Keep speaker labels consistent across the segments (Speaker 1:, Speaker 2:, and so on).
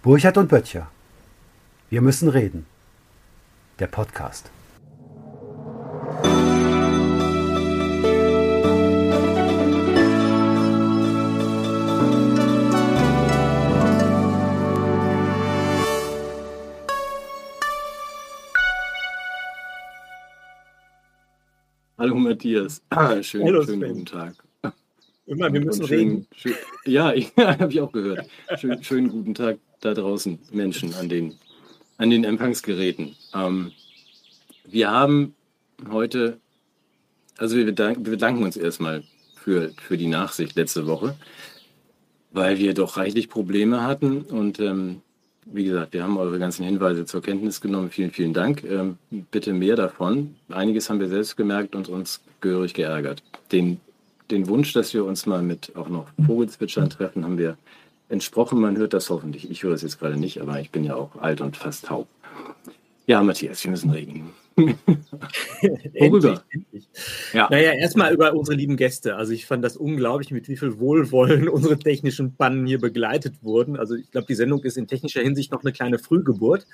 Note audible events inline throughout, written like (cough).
Speaker 1: Burchard und Böttcher. Wir müssen reden. Der Podcast.
Speaker 2: Hallo Matthias. (clears throat) Ah, schön,
Speaker 3: Hallo,
Speaker 2: schönen guten Tag.
Speaker 3: Immer, wir müssen
Speaker 2: und
Speaker 3: reden.
Speaker 2: schön, schön, ja, (laughs) ja habe ich auch gehört. Schön, schönen guten Tag da draußen, Menschen an den, an den Empfangsgeräten. Ähm, wir haben heute, also wir bedanken, wir bedanken uns erstmal für, für die Nachsicht letzte Woche, weil wir doch reichlich Probleme hatten und ähm, wie gesagt, wir haben eure ganzen Hinweise zur Kenntnis genommen. Vielen, vielen Dank. Ähm, bitte mehr davon. Einiges haben wir selbst gemerkt und uns gehörig geärgert. Den, den Wunsch, dass wir uns mal mit auch noch Vogelzwitschern treffen, haben wir entsprochen. Man hört das hoffentlich. Ich höre es jetzt gerade nicht, aber ich bin ja auch alt und fast taub. Ja, Matthias, wir müssen reden. (laughs) Worüber? Ja.
Speaker 3: Naja, erstmal über unsere lieben Gäste. Also ich fand das unglaublich, mit wie viel Wohlwollen (laughs) unsere technischen Pannen hier begleitet wurden. Also ich glaube, die Sendung ist in technischer Hinsicht noch eine kleine Frühgeburt.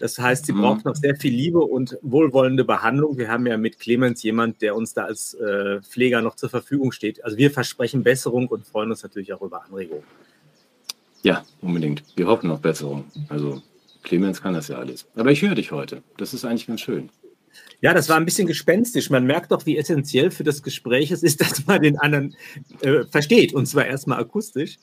Speaker 3: Das heißt, sie
Speaker 2: Mhm.
Speaker 3: braucht noch sehr viel Liebe und wohlwollende Behandlung. Wir haben ja mit Clemens jemand, der uns da als äh, Pfleger noch zur Verfügung steht. Also wir versprechen Besserung und freuen uns natürlich auch über Anregungen.
Speaker 2: Ja, unbedingt. Wir hoffen auf Besserung. Also Clemens kann das ja alles. Aber ich höre dich heute. Das ist eigentlich ganz schön.
Speaker 3: Ja, das war ein bisschen gespenstisch. Man merkt doch, wie essentiell für das Gespräch es ist, (laughs) dass man den anderen äh, versteht und zwar erstmal akustisch.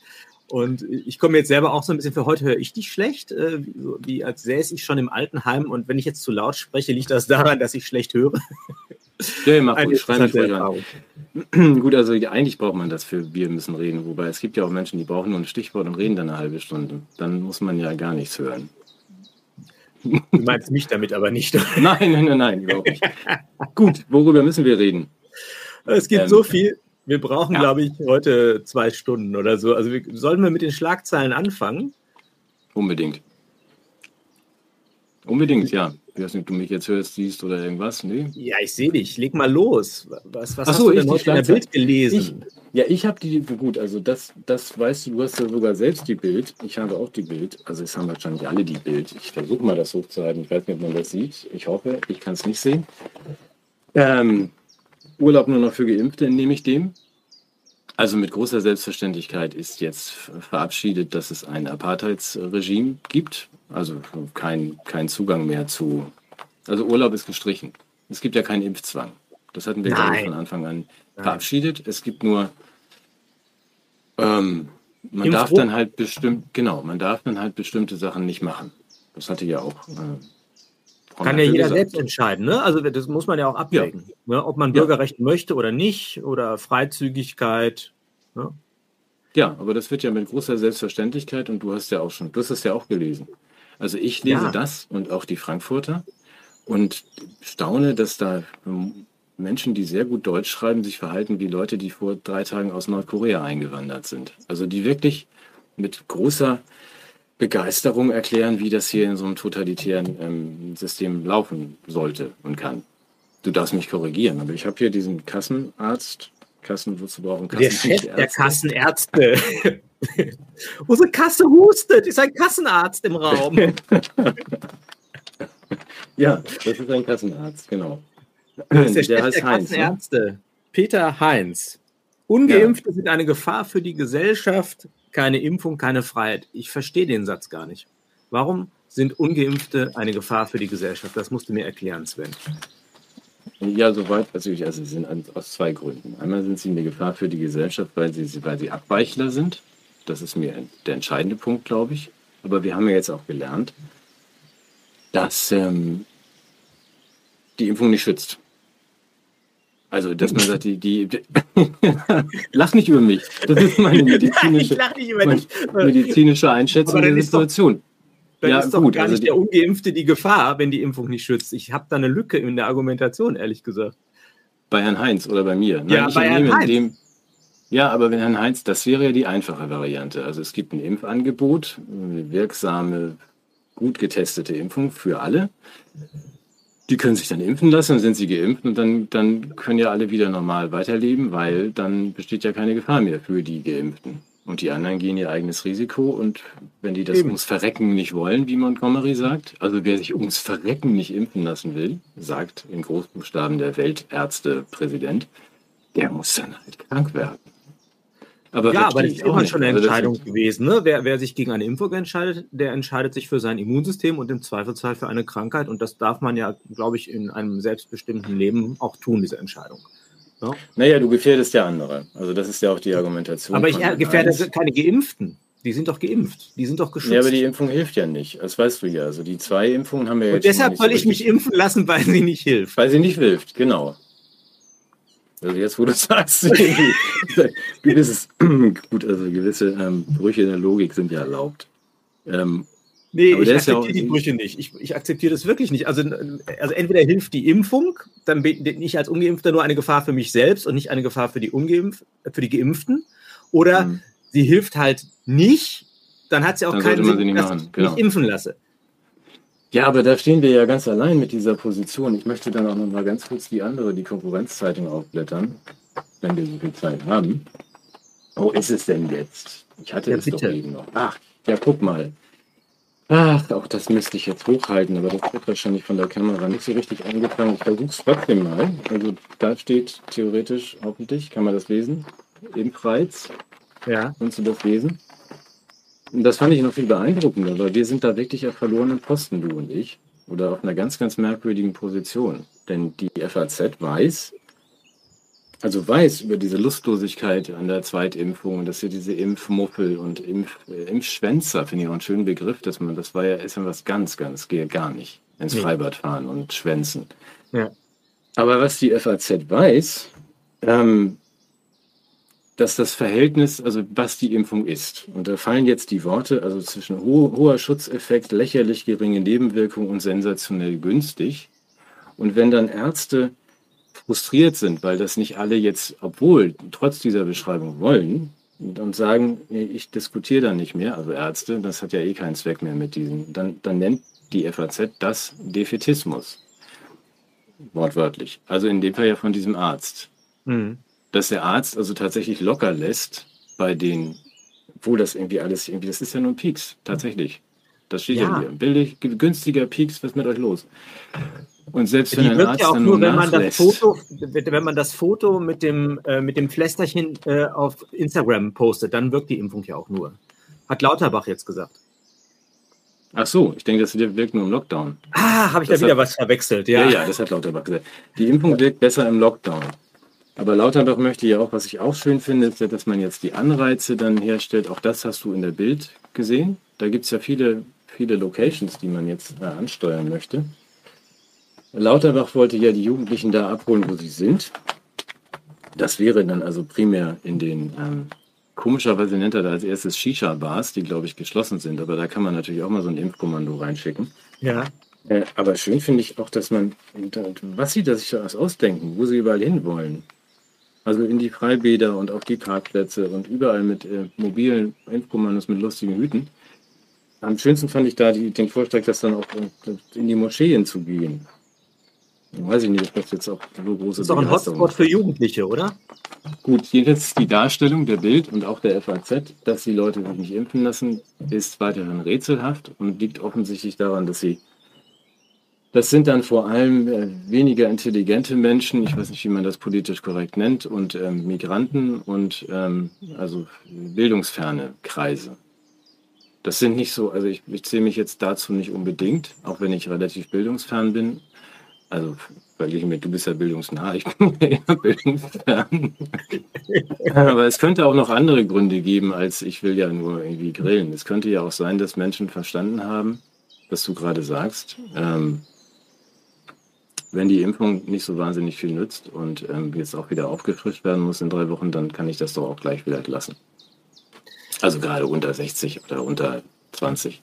Speaker 3: Und ich komme jetzt selber auch so ein bisschen für heute höre ich dich schlecht, äh, wie, so, wie als säße ich schon im Altenheim und wenn ich jetzt zu laut spreche, liegt das daran, dass ich schlecht höre.
Speaker 2: Ja,
Speaker 3: Eine
Speaker 2: gut. Schrei mich ruhig an. Gut, also eigentlich braucht man das für wir müssen reden. Wobei es gibt ja auch Menschen, die brauchen nur ein Stichwort und reden dann eine halbe Stunde. Dann muss man ja gar nichts hören.
Speaker 3: Du meinst mich damit aber nicht. (laughs)
Speaker 2: Nein, nein, nein, nein, überhaupt nicht. Gut, worüber müssen wir reden?
Speaker 3: Es gibt
Speaker 2: Ähm,
Speaker 3: so viel. Wir brauchen,
Speaker 2: ja.
Speaker 3: glaube ich, heute zwei Stunden oder so. Also wir, sollen wir mit den Schlagzeilen anfangen?
Speaker 2: Unbedingt. Unbedingt, ja. Ich weiß nicht, ob du mich jetzt hörst, siehst oder irgendwas. Nee.
Speaker 3: Ja, ich sehe dich. Leg mal los. Was, was
Speaker 2: Ach
Speaker 3: hast
Speaker 2: so,
Speaker 3: du
Speaker 2: ich,
Speaker 3: denn
Speaker 2: die
Speaker 3: heute in der. Bild gelesen?
Speaker 2: Ja, ich habe die, gut, also das, das weißt du, du hast ja sogar selbst die Bild. Ich habe auch die Bild. Also es haben wahrscheinlich alle die Bild. Ich versuche mal das hochzuhalten. Ich weiß nicht, ob man das sieht. Ich hoffe, ich kann es nicht sehen. Ähm, Urlaub nur noch für Geimpfte, entnehme ich dem. Also mit großer Selbstverständlichkeit ist jetzt verabschiedet, dass es ein Apartheidsregime gibt. Also kein, kein Zugang mehr zu. Also Urlaub ist gestrichen. Es gibt ja keinen Impfzwang. Das hatten wir glaube ich,
Speaker 3: Nein.
Speaker 2: von Anfang an
Speaker 3: Nein.
Speaker 2: verabschiedet. Es gibt nur, ähm, man darf
Speaker 3: Impfruhe?
Speaker 2: dann halt bestimmt, genau, man darf dann halt bestimmte Sachen nicht machen. Das hatte ja auch. Äh,
Speaker 3: Kann ja jeder
Speaker 2: gesagt.
Speaker 3: selbst entscheiden. Ne? Also das muss man ja auch abwägen. Ne? Ob man
Speaker 2: Ja.
Speaker 3: Bürgerrecht möchte oder nicht oder Freizügigkeit. Ne?
Speaker 2: Ja, aber das wird ja mit großer Selbstverständlichkeit und du hast ja auch schon, du hast es ja auch gelesen. Also ich lese
Speaker 3: Ja.
Speaker 2: das und auch die Frankfurter und staune, dass da Menschen, die sehr gut Deutsch schreiben, sich verhalten wie Leute, die vor drei Tagen aus Nordkorea eingewandert sind. Also die wirklich mit großer Begeisterung erklären, wie das hier in so einem totalitären ähm, System laufen sollte und kann. Du darfst mich korrigieren, aber ich habe hier diesen Kassenarzt, Kassen, wozu brauchen
Speaker 3: Der
Speaker 2: Kassen?
Speaker 3: Chef der Kassenärzte. (laughs) Unsere Kasse hustet. Ist ein Kassenarzt im Raum. (laughs)
Speaker 2: Ja, das ist ein Kassenarzt, genau.
Speaker 3: Das ist der, Chef
Speaker 2: heißt
Speaker 3: der
Speaker 2: Heinz, ne?
Speaker 3: Peter Heinz. Ungeimpfte sind eine Gefahr für die Gesellschaft. Keine Impfung, keine Freiheit. Ich verstehe den Satz gar nicht. Warum sind Ungeimpfte eine Gefahr für die Gesellschaft? Das musst du mir erklären, Sven.
Speaker 2: Ja, soweit natürlich. Also sie sind aus zwei Gründen. Einmal sind sie eine Gefahr für die Gesellschaft, weil sie, weil sie Abweichler sind. Das ist mir der entscheidende Punkt, glaube ich. Aber wir haben ja jetzt auch gelernt, dass ähm, die Impfung nicht schützt. Also, dass man sagt, die, die, (laughs) lach nicht über mich. Das ist meine medizinische,
Speaker 3: dich.
Speaker 2: medizinische Einschätzung der
Speaker 3: doch-
Speaker 2: Situation.
Speaker 3: Dann
Speaker 2: Ja,
Speaker 3: ist doch
Speaker 2: gut,
Speaker 3: gar
Speaker 2: also
Speaker 3: nicht
Speaker 2: die-
Speaker 3: der Ungeimpfte die Gefahr, wenn die Impfung nicht schützt. Ich habe da eine Lücke in der Argumentation, ehrlich gesagt.
Speaker 2: Bei Herrn Heinz oder bei mir? Nein,
Speaker 3: Ja,
Speaker 2: ich
Speaker 3: bei Herrn Heinz.
Speaker 2: Dem, ja, aber wenn Herrn Heinz, das wäre ja die einfache Variante. Also es gibt ein Impfangebot, eine wirksame, gut getestete Impfung für alle. Die können sich dann impfen lassen, dann sind sie geimpft und dann, dann können ja alle wieder normal weiterleben, weil dann besteht ja keine Gefahr mehr für die Geimpften. Und die anderen gehen ihr eigenes Risiko. Und wenn die das Eben. ums Verrecken nicht wollen, wie Montgomery sagt, also wer sich ums Verrecken nicht impfen lassen will, sagt in Großbuchstaben der Weltärztepräsident, der muss dann halt krank werden.
Speaker 3: Aber ja, aber das ist immer schon eine also Entscheidung also gewesen. Ne? Wer, wer sich gegen eine Impfung entscheidet, der entscheidet sich für sein Immunsystem und im Zweifelsfall für eine Krankheit. Und das darf man ja, glaube ich, in einem selbstbestimmten Leben auch tun, diese Entscheidung.
Speaker 2: Ja? Naja, du gefährdest ja andere. Also das ist ja auch die Argumentation.
Speaker 3: Aber ich gefährde eins. keine Geimpften. Die sind doch geimpft. Die sind doch geschützt. Ja,
Speaker 2: aber die Impfung hilft ja nicht. Das weißt du ja. Also die zwei Impfungen haben wir
Speaker 3: Und jetzt. Deshalb soll so ich mich impfen lassen, weil sie nicht hilft.
Speaker 2: Weil sie nicht hilft, genau. Also jetzt, wo du sagst, (laughs) gewisses, (clears throat) gut, also gewisse ähm, Brüche in der Logik sind ja erlaubt.
Speaker 3: Ähm, Nee, ich akzeptiere ja die Brüche nicht. Ich, ich akzeptiere das wirklich nicht. Also, also entweder hilft die Impfung, dann bin ich als Ungeimpfter nur eine Gefahr für mich selbst und nicht eine Gefahr für die, Ungeimpf für die Geimpften. Oder mhm. sie hilft halt nicht, dann hat sie auch dann keinen Sinn, dass ich genau. mich impfen lasse.
Speaker 2: Ja, aber da stehen wir ja ganz allein mit dieser Position. Ich möchte dann auch noch mal ganz kurz die andere, die Konkurrenzzeitung aufblättern, wenn wir so viel Zeit haben. Wo ist es denn jetzt? Ich hatte ja, es bitte. doch eben noch. Ach, ja, guck mal. Ach, auch das müsste ich jetzt hochhalten, aber das wird wahrscheinlich von der Kamera nicht so richtig eingefangen. Ich versuche es trotzdem mal. Also da steht theoretisch hoffentlich, kann man das lesen? Ebenfalls. Ja. Kannst du das lesen? Und das fand ich noch viel beeindruckender, weil wir sind da wirklich auf verlorenen Posten, du und ich. Oder auf einer ganz, ganz merkwürdigen Position. Denn die FAZ weiß, also weiß über diese Lustlosigkeit an der Zweitimpfung, dass hier diese Impfmuffel und Impf, äh, Impfschwänzer, finde ich auch einen schönen Begriff, dass man, das war ja, ist ja was ganz, ganz, gehe gar nicht. Ins nee. Freibad fahren und schwänzen. Ja. Aber was die FAZ weiß, ähm, dass das Verhältnis, also was die Impfung ist, und da fallen jetzt die Worte, also zwischen ho hoher Schutzeffekt, lächerlich geringe Nebenwirkungen und sensationell günstig. Und wenn dann Ärzte frustriert sind, weil das nicht alle jetzt, obwohl trotz dieser Beschreibung wollen und sagen, ich diskutiere da nicht mehr, also Ärzte, das hat ja eh keinen Zweck mehr mit diesen, dann, dann nennt die FAZ das Defetismus. Wortwörtlich. Also in dem Fall ja von diesem Arzt. Mhm. Dass der Arzt also tatsächlich locker lässt bei den, wo das irgendwie alles irgendwie, das ist ja nur ein Pieks, tatsächlich. Das steht ja, ja hier. Billig, günstiger Pieks, was ist mit euch los? Und selbst wenn ein Arzt ja auch nur,
Speaker 3: wenn man das Foto, wenn man das Foto mit dem, äh, mit dem Pflästerchen äh, auf Instagram postet, dann wirkt die Impfung ja auch nur. Hat Lauterbach jetzt gesagt.
Speaker 2: Ach so, ich denke, das wirkt nur im Lockdown.
Speaker 3: Ah, habe ich das da wieder was verwechselt,
Speaker 2: ja. Ja, ja, das hat Lauterbach gesagt. Die Impfung wirkt besser im Lockdown. Aber Lauterbach möchte ja auch, was ich auch schön finde, ist, dass man jetzt die Anreize dann herstellt. Auch das hast du in der Bild gesehen. Da gibt es ja viele, viele Locations, die man jetzt äh, ansteuern möchte. Lauterbach wollte ja die Jugendlichen da abholen, wo sie sind. Das wäre dann also primär in den, ähm, komischerweise nennt er da als erstes Shisha-Bars, die glaube ich geschlossen sind, aber da kann man natürlich auch mal so ein Impfkommando reinschicken. Ja. Äh, aber schön finde ich auch, dass man, was sie da sich da ausdenken, wo sie überall hinwollen. Also in die Freibäder und auf die Parkplätze und überall mit äh, mobilen Impfkommandos mit lustigen Hüten. Am schönsten fand ich da die, den Vorschlag, das dann auch in die Moscheen zu gehen. Weiß ich nicht, ob das jetzt auch so große
Speaker 3: Das ist doch ein Hotspot für Jugendliche, oder?
Speaker 2: Gut, jedenfalls die Darstellung der Bild und auch der FAZ, dass die Leute sich nicht impfen lassen, ist weiterhin rätselhaft und liegt offensichtlich daran, dass sie das sind dann vor allem äh, weniger intelligente Menschen, ich weiß nicht, wie man das politisch korrekt nennt, und ähm, Migranten und ähm, also bildungsferne Kreise. Das sind nicht so, also ich, ich zähle mich jetzt dazu nicht unbedingt, auch wenn ich relativ bildungsfern bin, also verglichen mit, du bist ja bildungsnah, ich (laughs) bin eher bildungsfern. (laughs) Aber es könnte auch noch andere Gründe geben, als ich will ja nur irgendwie grillen. Es könnte ja auch sein, dass Menschen verstanden haben, was du gerade sagst. Ähm, wenn die Impfung nicht so wahnsinnig viel nützt und ähm, jetzt auch wieder aufgefrischt werden muss in drei Wochen, dann kann ich das doch auch gleich wieder lassen. Also gerade unter 60 oder unter 20.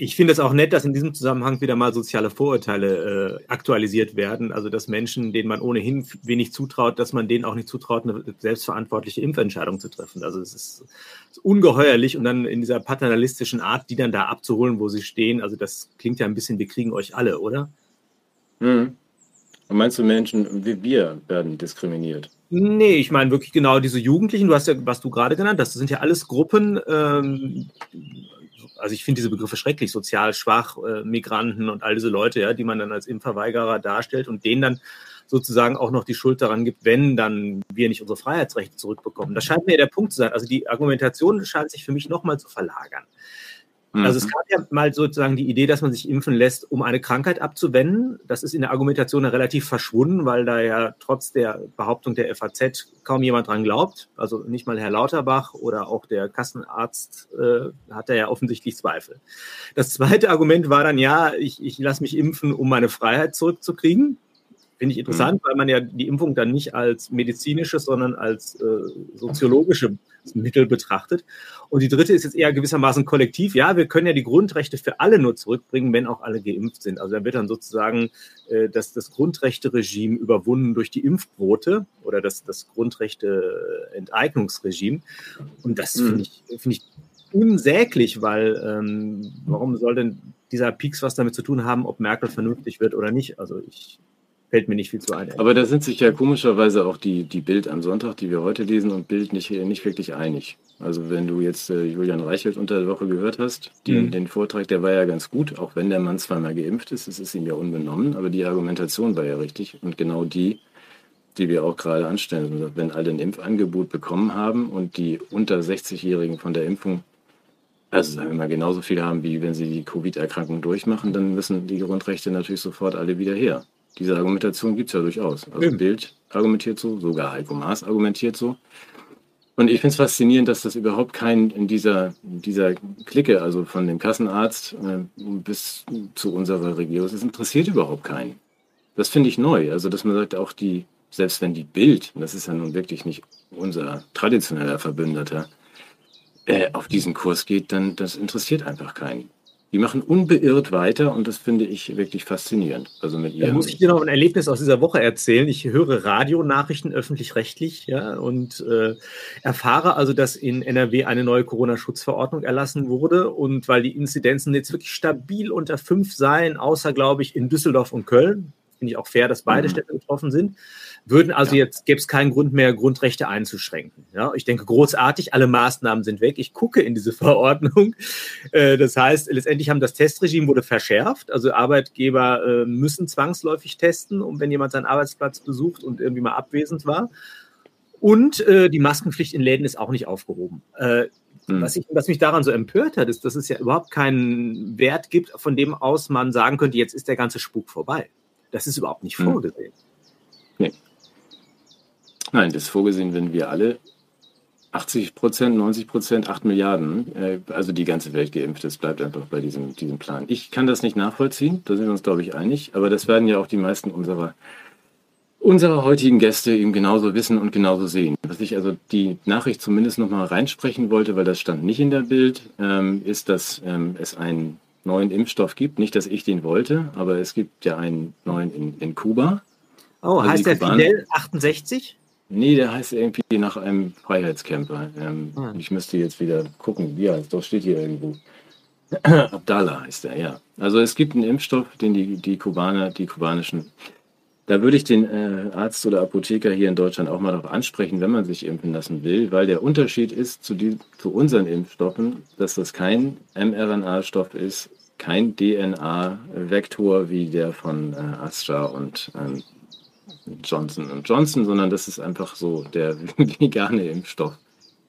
Speaker 3: Ich finde es auch nett, dass in diesem Zusammenhang wieder mal soziale Vorurteile äh, aktualisiert werden. Also, dass Menschen, denen man ohnehin wenig zutraut, dass man denen auch nicht zutraut, eine selbstverantwortliche Impfentscheidung zu treffen. Also, es ist, ist ungeheuerlich und dann in dieser paternalistischen Art, die dann da abzuholen, wo sie stehen. Also, das klingt ja ein bisschen, wir kriegen euch alle, oder?
Speaker 2: Hm. Und meinst du, Menschen wie wir werden diskriminiert?
Speaker 3: Nee, ich meine wirklich genau diese Jugendlichen, du hast ja, was du gerade genannt hast, das sind ja alles Gruppen, ähm, also ich finde diese Begriffe schrecklich, sozial schwach, äh, Migranten und all diese Leute, ja, die man dann als Impfverweigerer darstellt und denen dann sozusagen auch noch die Schuld daran gibt, wenn dann wir nicht unsere Freiheitsrechte zurückbekommen. Das scheint mir der Punkt zu sein. Also die Argumentation scheint sich für mich nochmal zu verlagern. Also es mhm. gab ja mal sozusagen die Idee, dass man sich impfen lässt, um eine Krankheit abzuwenden. Das ist in der Argumentation relativ verschwunden, weil da ja trotz der Behauptung der FAZ kaum jemand dran glaubt. Also nicht mal Herr Lauterbach oder auch der Kassenarzt äh, hat da ja offensichtlich Zweifel. Das zweite Argument war dann ja, ich, ich lasse mich impfen, um meine Freiheit zurückzukriegen. Finde ich interessant, mhm. weil man ja die Impfung dann nicht als medizinisches, sondern als äh, soziologische Mittel betrachtet. Und die dritte ist jetzt eher gewissermaßen kollektiv. Ja, wir können ja die Grundrechte für alle nur zurückbringen, wenn auch alle geimpft sind. Also da wird dann sozusagen äh, das, das Grundrechte-Regime überwunden durch die Impfquote oder das, das Grundrechte-Enteignungsregime. Und das mhm. finde ich, finde ich unsäglich, weil ähm, warum soll denn dieser Peaks was damit zu tun haben, ob Merkel vernünftig wird oder nicht? Also ich fällt mir nicht viel zu ein.
Speaker 2: Aber da sind sich ja komischerweise auch die, die Bild am Sonntag, die wir heute lesen, und Bild nicht, nicht wirklich einig. Also wenn du jetzt äh, Julian Reichelt unter der Woche gehört hast, die, mhm. den Vortrag, der war ja ganz gut, auch wenn der Mann zweimal geimpft ist, es ist ihm ja unbenommen, aber die Argumentation war ja richtig und genau die, die wir auch gerade anstellen. Also wenn alle ein Impfangebot bekommen haben und die unter 60-Jährigen von der Impfung also sagen wir mal genauso viel haben, wie wenn sie die Covid-Erkrankung durchmachen, dann müssen die Grundrechte natürlich sofort alle wieder her. Diese Argumentation gibt es ja durchaus. Also ja. Bild argumentiert so, sogar Heiko Maas argumentiert so. Und ich finde es faszinierend, dass das überhaupt kein in dieser, dieser Clique, also von dem Kassenarzt äh, bis zu unserer Regierung, das interessiert überhaupt keinen. Das finde ich neu. Also, dass man sagt, auch die, selbst wenn die Bild, das ist ja nun wirklich nicht unser traditioneller Verbündeter, äh, auf diesen Kurs geht, dann das interessiert einfach keinen. Die machen unbeirrt weiter und das finde ich wirklich faszinierend. Also mit
Speaker 3: Da muss ich dir noch ein Erlebnis aus dieser Woche erzählen. Ich höre Radionachrichten öffentlich-rechtlich ja, und äh, erfahre also, dass in NRW eine neue Corona-Schutzverordnung erlassen wurde und weil die Inzidenzen jetzt wirklich stabil unter fünf seien, außer glaube ich in Düsseldorf und Köln, finde ich auch fair, dass beide mhm. Städte betroffen sind, würden also ja. jetzt, gäbe es keinen Grund mehr, Grundrechte einzuschränken. Ja, ich denke, großartig, alle Maßnahmen sind weg. Ich gucke in diese (laughs) Verordnung. Äh, das heißt, letztendlich haben das Testregime wurde verschärft. Also Arbeitgeber äh, müssen zwangsläufig testen, um wenn jemand seinen Arbeitsplatz besucht und irgendwie mal abwesend war. Und äh, die Maskenpflicht in Läden ist auch nicht aufgehoben. Hm. was, ich, was mich daran so empört hat, ist, dass es ja überhaupt keinen Wert gibt, von dem aus man sagen könnte, jetzt ist der ganze Spuk vorbei. Das ist überhaupt nicht hm. vorgesehen. Nee.
Speaker 2: Nein, das ist vorgesehen, wenn wir alle 80 Prozent, 90 Prozent, 8 Milliarden, äh, also die ganze Welt geimpft ist, bleibt einfach bei diesem, diesem Plan. Ich kann das nicht nachvollziehen, da sind wir uns, glaube ich, einig, aber das werden ja auch die meisten unserer, unserer heutigen Gäste eben genauso wissen und genauso sehen. Was ich also die Nachricht zumindest nochmal reinsprechen wollte, weil das stand nicht in der Bild, ähm, ist, dass ähm, es einen neuen Impfstoff gibt. Nicht, dass ich den wollte, aber es gibt ja einen neuen in, in Kuba.
Speaker 3: Oh, also heißt der Fidel 68?
Speaker 2: Nee, der heißt irgendwie nach einem Freiheitscamper. Ähm, ah. Ich müsste jetzt wieder gucken, wie heißt. Doch steht hier irgendwo. (clears throat) Abdallah heißt er, ja. Also es gibt einen Impfstoff, den die, die Kubaner, die kubanischen, da würde ich den äh, Arzt oder Apotheker hier in Deutschland auch mal darauf ansprechen, wenn man sich impfen lassen will, weil der Unterschied ist zu, die, zu unseren Impfstoffen, dass das kein mRNA-Stoff ist, kein DNA-Vektor wie der von äh, Astra und ähm, Johnson Johnson, sondern das ist einfach so der (laughs) vegane Impfstoff.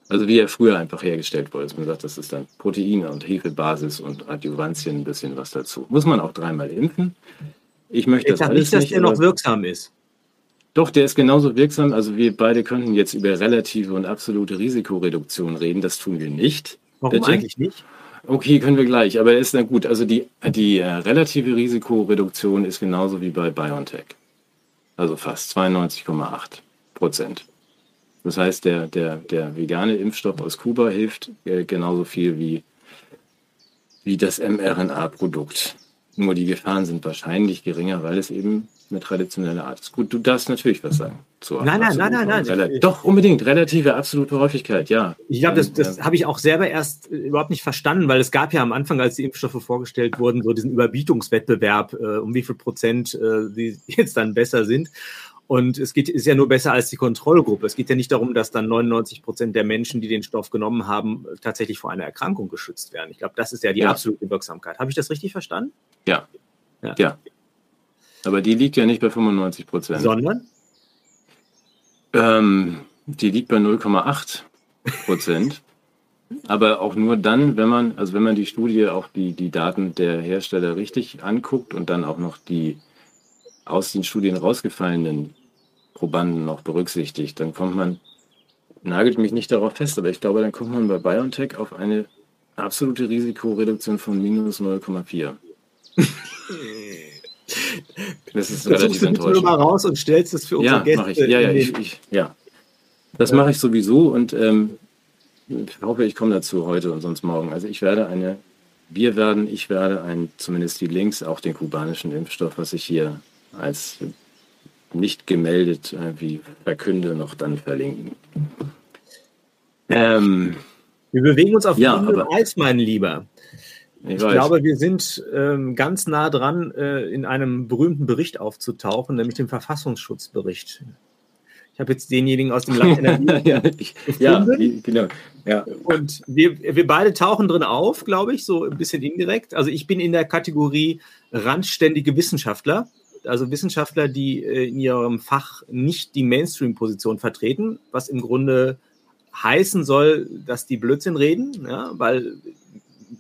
Speaker 2: Also wie er früher einfach hergestellt wurde. Man sagt, das ist dann Proteine und Hefebasis und Adjuvantien ein bisschen was dazu. Muss man auch dreimal impfen. Ich möchte ich das alles nicht, dass
Speaker 3: nicht, der noch wirksam ist.
Speaker 2: Doch, der ist genauso wirksam. Also wir beide könnten jetzt über relative und absolute Risikoreduktion reden. Das tun wir nicht.
Speaker 3: Warum Bitte? eigentlich nicht?
Speaker 2: Okay, können wir gleich. Aber ist dann gut. Also die, die äh, relative Risikoreduktion ist genauso wie bei BioNTech also fast 92,8 Prozent. Das heißt, der, der, der vegane Impfstoff aus Kuba hilft äh, genauso viel wie, wie das mRNA-Produkt. Nur die Gefahren sind wahrscheinlich geringer, weil es eben eine traditionelle Art ist. Gut, du darfst natürlich was sagen.
Speaker 3: nein, nein, nein, nein, nein.
Speaker 2: Doch, unbedingt. Relative, absolute Häufigkeit, ja.
Speaker 3: Ich glaube, das, das habe ich auch selber erst überhaupt nicht verstanden, weil es gab ja am Anfang, als die Impfstoffe vorgestellt wurden, so diesen Überbietungswettbewerb, äh, um wie viel Prozent äh, die (laughs) jetzt dann besser sind. Und es geht, ist ja nur besser als die Kontrollgruppe. Es geht ja nicht darum, dass dann 99 Prozent der Menschen, die den Stoff genommen haben, tatsächlich vor einer Erkrankung geschützt werden. Ich glaube, das ist ja die ja. absolute Wirksamkeit. Habe ich das richtig verstanden?
Speaker 2: Ja. ja. Ja. Aber die liegt ja nicht bei 95 Prozent.
Speaker 3: Sondern?
Speaker 2: Ähm, die liegt bei 0,8 Prozent. (laughs) Aber auch nur dann, wenn man, also wenn man die Studie, auch die, die Daten der Hersteller richtig anguckt und dann auch noch die aus den Studien rausgefallenen Probanden noch berücksichtigt, dann kommt man, nagelt mich nicht darauf fest, aber ich glaube, dann kommt man bei BioNTech auf eine absolute Risikoreduktion von minus 0,4. (laughs)
Speaker 3: das ist relativ enttäuschend. Du mal raus und stellst es für unsere
Speaker 2: ja, Gäste. Mach ich. Ja, ja, ich, ich, ja. Das mache ich sowieso und ähm, ich hoffe, ich komme dazu heute und sonst morgen. Also ich werde eine, wir werden, ich werde ein, zumindest die Links, auch den kubanischen Impfstoff, was ich hier als nicht gemeldet wie verkünde, noch dann verlinken.
Speaker 3: Ähm, wir bewegen uns auf ja, aber, Eis, mein Lieber. Ich, ich glaube, wir sind ähm, ganz nah dran, äh, in einem berühmten Bericht aufzutauchen, nämlich dem Verfassungsschutzbericht. Ich habe jetzt denjenigen aus dem Land (laughs) NRW ja, ich, ja, genau. Ja. Und wir, wir beide tauchen drin auf, glaube ich, so ein bisschen indirekt. Also ich bin in der Kategorie randständige Wissenschaftler also Wissenschaftler, die äh, in ihrem Fach nicht die Mainstream-Position vertreten, was im Grunde heißen soll, dass die Blödsinn reden, ja, weil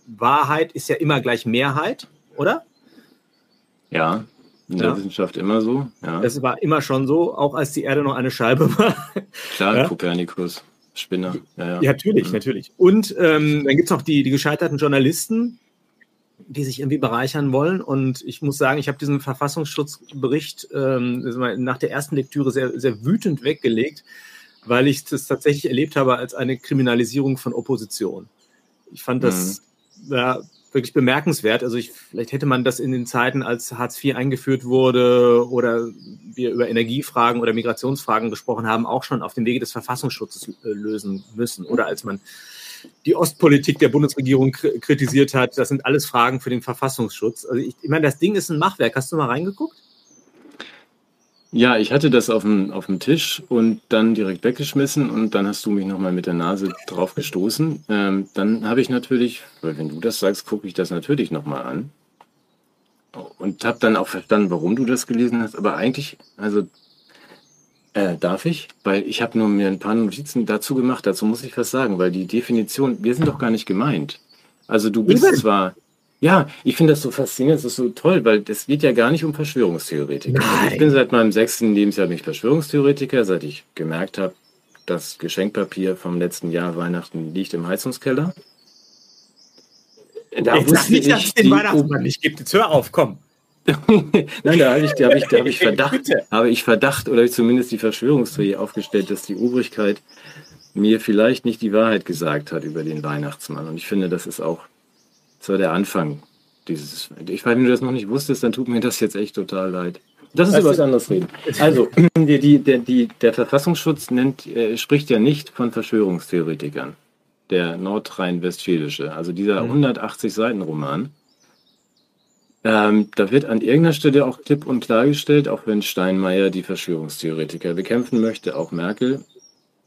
Speaker 3: Wahrheit ist ja immer gleich Mehrheit, oder?
Speaker 2: Ja, in der ja. Wissenschaft immer so. Ja.
Speaker 3: Das war immer schon so, auch als die Erde noch eine Scheibe war.
Speaker 2: Klar, ja. Kopernikus, Spinner.
Speaker 3: Ja, natürlich, mhm. natürlich. Und ähm, dann gibt es noch die, die gescheiterten Journalisten, die sich irgendwie bereichern wollen. Und ich muss sagen, ich habe diesen Verfassungsschutzbericht ähm, nach der ersten Lektüre sehr, sehr wütend weggelegt, weil ich das tatsächlich erlebt habe als eine Kriminalisierung von Opposition. Ich fand das mhm. ja, wirklich bemerkenswert. Also ich, vielleicht hätte man das in den Zeiten, als Hartz IV eingeführt wurde oder wir über Energiefragen oder Migrationsfragen gesprochen haben, auch schon auf dem Wege des Verfassungsschutzes äh, lösen müssen. Oder als man die Ostpolitik der Bundesregierung kritisiert hat. Das sind alles Fragen für den Verfassungsschutz. Also ich, ich meine, das Ding ist ein Machwerk. Hast du mal reingeguckt?
Speaker 2: Ja, ich hatte das auf dem, auf dem Tisch und dann direkt weggeschmissen und dann hast du mich nochmal mit der Nase drauf gestoßen. Ähm, dann habe ich natürlich, weil wenn du das sagst, gucke ich das natürlich nochmal an und habe dann auch verstanden, warum du das gelesen hast. Aber eigentlich, also äh, darf ich? Weil ich habe nur mir ein paar Notizen dazu gemacht, dazu muss ich was sagen, weil die Definition, wir sind doch gar nicht gemeint. Also du bist zwar, ja, ich finde das so faszinierend, das ist so toll, weil es geht ja gar nicht um Verschwörungstheoretiker. Also ich bin seit meinem sechsten Lebensjahr nicht Verschwörungstheoretiker, seit ich gemerkt habe, das Geschenkpapier vom letzten Jahr Weihnachten liegt im Heizungskeller.
Speaker 3: Da ich wusste nicht, dass es den Weihnachtsmann nicht gibt. Jetzt hör auf, komm. (laughs)
Speaker 2: Nein, da habe ich, da habe ich, da habe ich Verdacht, habe ich Verdacht oder zumindest die Verschwörungstheorie aufgestellt, dass die Obrigkeit mir vielleicht nicht die Wahrheit gesagt hat über den Weihnachtsmann. Und ich finde, das ist auch, war der Anfang dieses. Ich weiß, wenn du das noch nicht wusstest, dann tut mir das jetzt echt total leid. Das ist über was anderes reden. Also, (laughs) die, die, der, die, der Verfassungsschutz nennt, äh, spricht ja nicht von Verschwörungstheoretikern. Der nordrhein-westfälische, also dieser 180 Seiten Roman ähm, da wird an irgendeiner Stelle auch klipp und klargestellt, auch wenn Steinmeier die Verschwörungstheoretiker bekämpfen möchte, auch Merkel,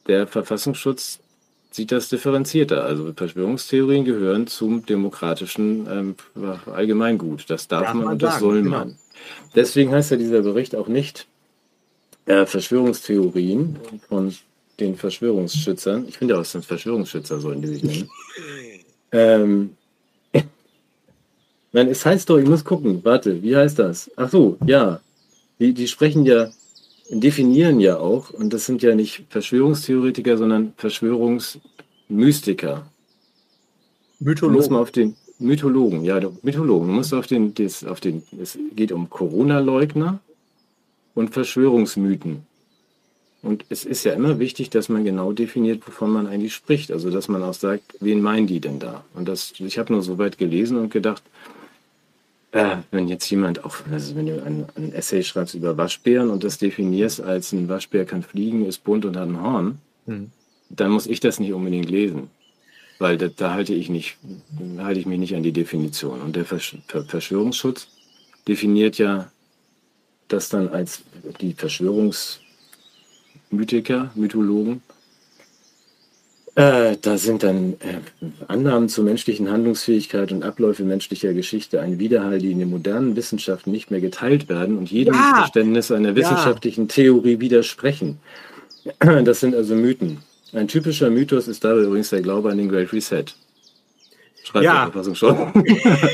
Speaker 2: der Verfassungsschutz sieht das differenzierter. Also Verschwörungstheorien gehören zum demokratischen ähm, Allgemeingut. Das darf, darf man, und das sagen, soll genau. man. Deswegen heißt ja dieser Bericht auch nicht äh, Verschwörungstheorien von den Verschwörungsschützern. Ich finde auch, es sind Verschwörungsschützer, sollen die sich nennen. (laughs) ähm, Nein, es heißt doch, ich muss gucken. Warte, wie heißt das? Ach so, ja. Die, die sprechen ja, definieren ja auch, und das sind ja nicht Verschwörungstheoretiker, sondern Verschwörungsmystiker. Mythologen. Muss man auf den Mythologen, ja, Mythologen. Du musst auf den, das, auf den, es geht um Corona-Leugner und Verschwörungsmythen. Und es ist ja immer wichtig, dass man genau definiert, wovon man eigentlich spricht. Also, dass man auch sagt, wen meinen die denn da? Und das, ich habe nur so weit gelesen und gedacht, äh, wenn jetzt jemand auch, also wenn du ein, ein, Essay schreibst über Waschbären und das definierst als ein Waschbär kann fliegen, ist bunt und hat ein Horn, mhm. dann muss ich das nicht unbedingt lesen. Weil da, da, halte ich nicht, halte ich mich nicht an die Definition. Und der Versch Verschwörungsschutz definiert ja das dann als die Verschwörungsmythiker, Mythologen, äh, da sind dann äh, Annahmen zur menschlichen Handlungsfähigkeit und Abläufe menschlicher Geschichte ein Widerhall, die in den modernen Wissenschaften nicht mehr geteilt werden und jedem
Speaker 3: Ja.
Speaker 2: Verständnis einer wissenschaftlichen Theorie widersprechen. (clears throat) Das sind also Mythen. Ein typischer Mythos ist dabei übrigens der Glaube an den Great Reset. Schreibt
Speaker 3: Ja.
Speaker 2: die Verfassung schon. (laughs)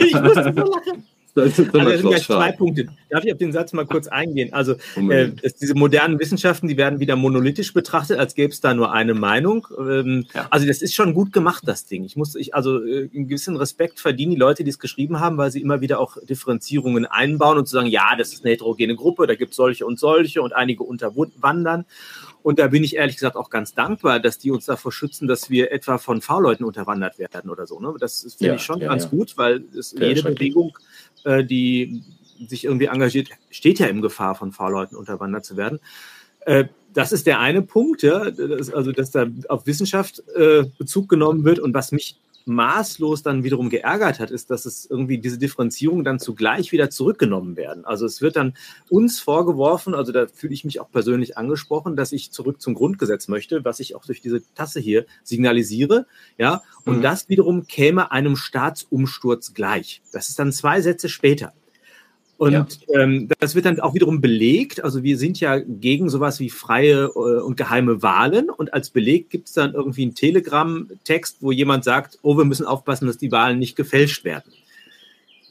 Speaker 3: ich musste so lachen.
Speaker 2: Das ist
Speaker 3: Also, das sind gleich zwei. Punkte. Darf ich auf den Satz mal kurz eingehen? Also, äh, diese modernen Wissenschaften, die werden wieder monolithisch betrachtet, als gäbe es da nur eine Meinung. Ähm,
Speaker 2: Ja.
Speaker 3: Also, das ist schon gut gemacht, das Ding. Ich muss, ich, also, äh, einen gewissen Respekt verdienen die Leute, die es geschrieben haben, weil sie immer wieder auch Differenzierungen einbauen und zu sagen, ja, das ist eine heterogene Gruppe, da gibt es solche und solche und einige unterwandern. Und da bin ich ehrlich gesagt auch ganz dankbar, dass die uns davor schützen, dass wir etwa von V-Leuten unterwandert werden oder so. Ne? Das finde
Speaker 2: Ja,
Speaker 3: ich schon
Speaker 2: ja,
Speaker 3: ganz gut, weil es, jede. Bewegung, äh, die sich irgendwie engagiert, steht ja in Gefahr, von V-Leuten unterwandert zu werden. Äh, das ist der eine Punkt, ja, das, also dass da auf Wissenschaft äh, Bezug genommen wird. Und was mich maßlos dann wiederum geärgert hat, ist, dass es irgendwie diese Differenzierung dann zugleich wieder zurückgenommen werden. Also es wird dann uns vorgeworfen, also da fühle ich mich auch persönlich angesprochen, dass ich zurück zum Grundgesetz möchte, was ich auch durch diese Tasse hier signalisiere, ja, und
Speaker 2: Mhm.
Speaker 3: das wiederum käme einem Staatsumsturz gleich. Das ist dann zwei Sätze später. Und
Speaker 2: Ja.
Speaker 3: ähm, das wird dann auch wiederum belegt. Also wir sind ja gegen sowas wie freie äh, und geheime Wahlen. Und als Beleg gibt es dann irgendwie einen Telegram-Text, wo jemand sagt, oh, wir müssen aufpassen, dass die Wahlen nicht gefälscht werden.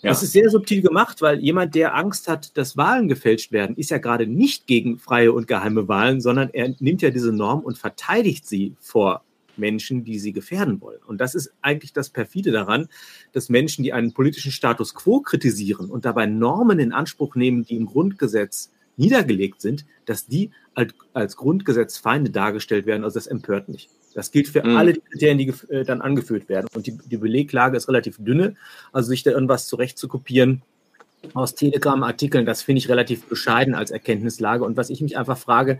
Speaker 2: Ja.
Speaker 3: Das ist sehr subtil gemacht, weil jemand, der Angst hat, dass Wahlen gefälscht werden, ist ja gerade nicht gegen freie und geheime Wahlen, sondern er nimmt ja diese Norm und verteidigt sie vor Menschen, die sie gefährden wollen. Und das ist eigentlich das perfide daran, dass Menschen, die einen politischen Status quo kritisieren und dabei Normen in Anspruch nehmen, die im Grundgesetz niedergelegt sind, dass die als, als Grundgesetzfeinde dargestellt werden. Also das empört mich. Das gilt für
Speaker 2: Mhm.
Speaker 3: alle die Kriterien, die äh, dann angeführt werden. Und die, die Beleglage ist relativ dünne. Also sich da irgendwas zurecht zu kopieren aus Telegram-Artikeln, das finde ich relativ bescheiden als Erkenntnislage. Und was ich mich einfach frage,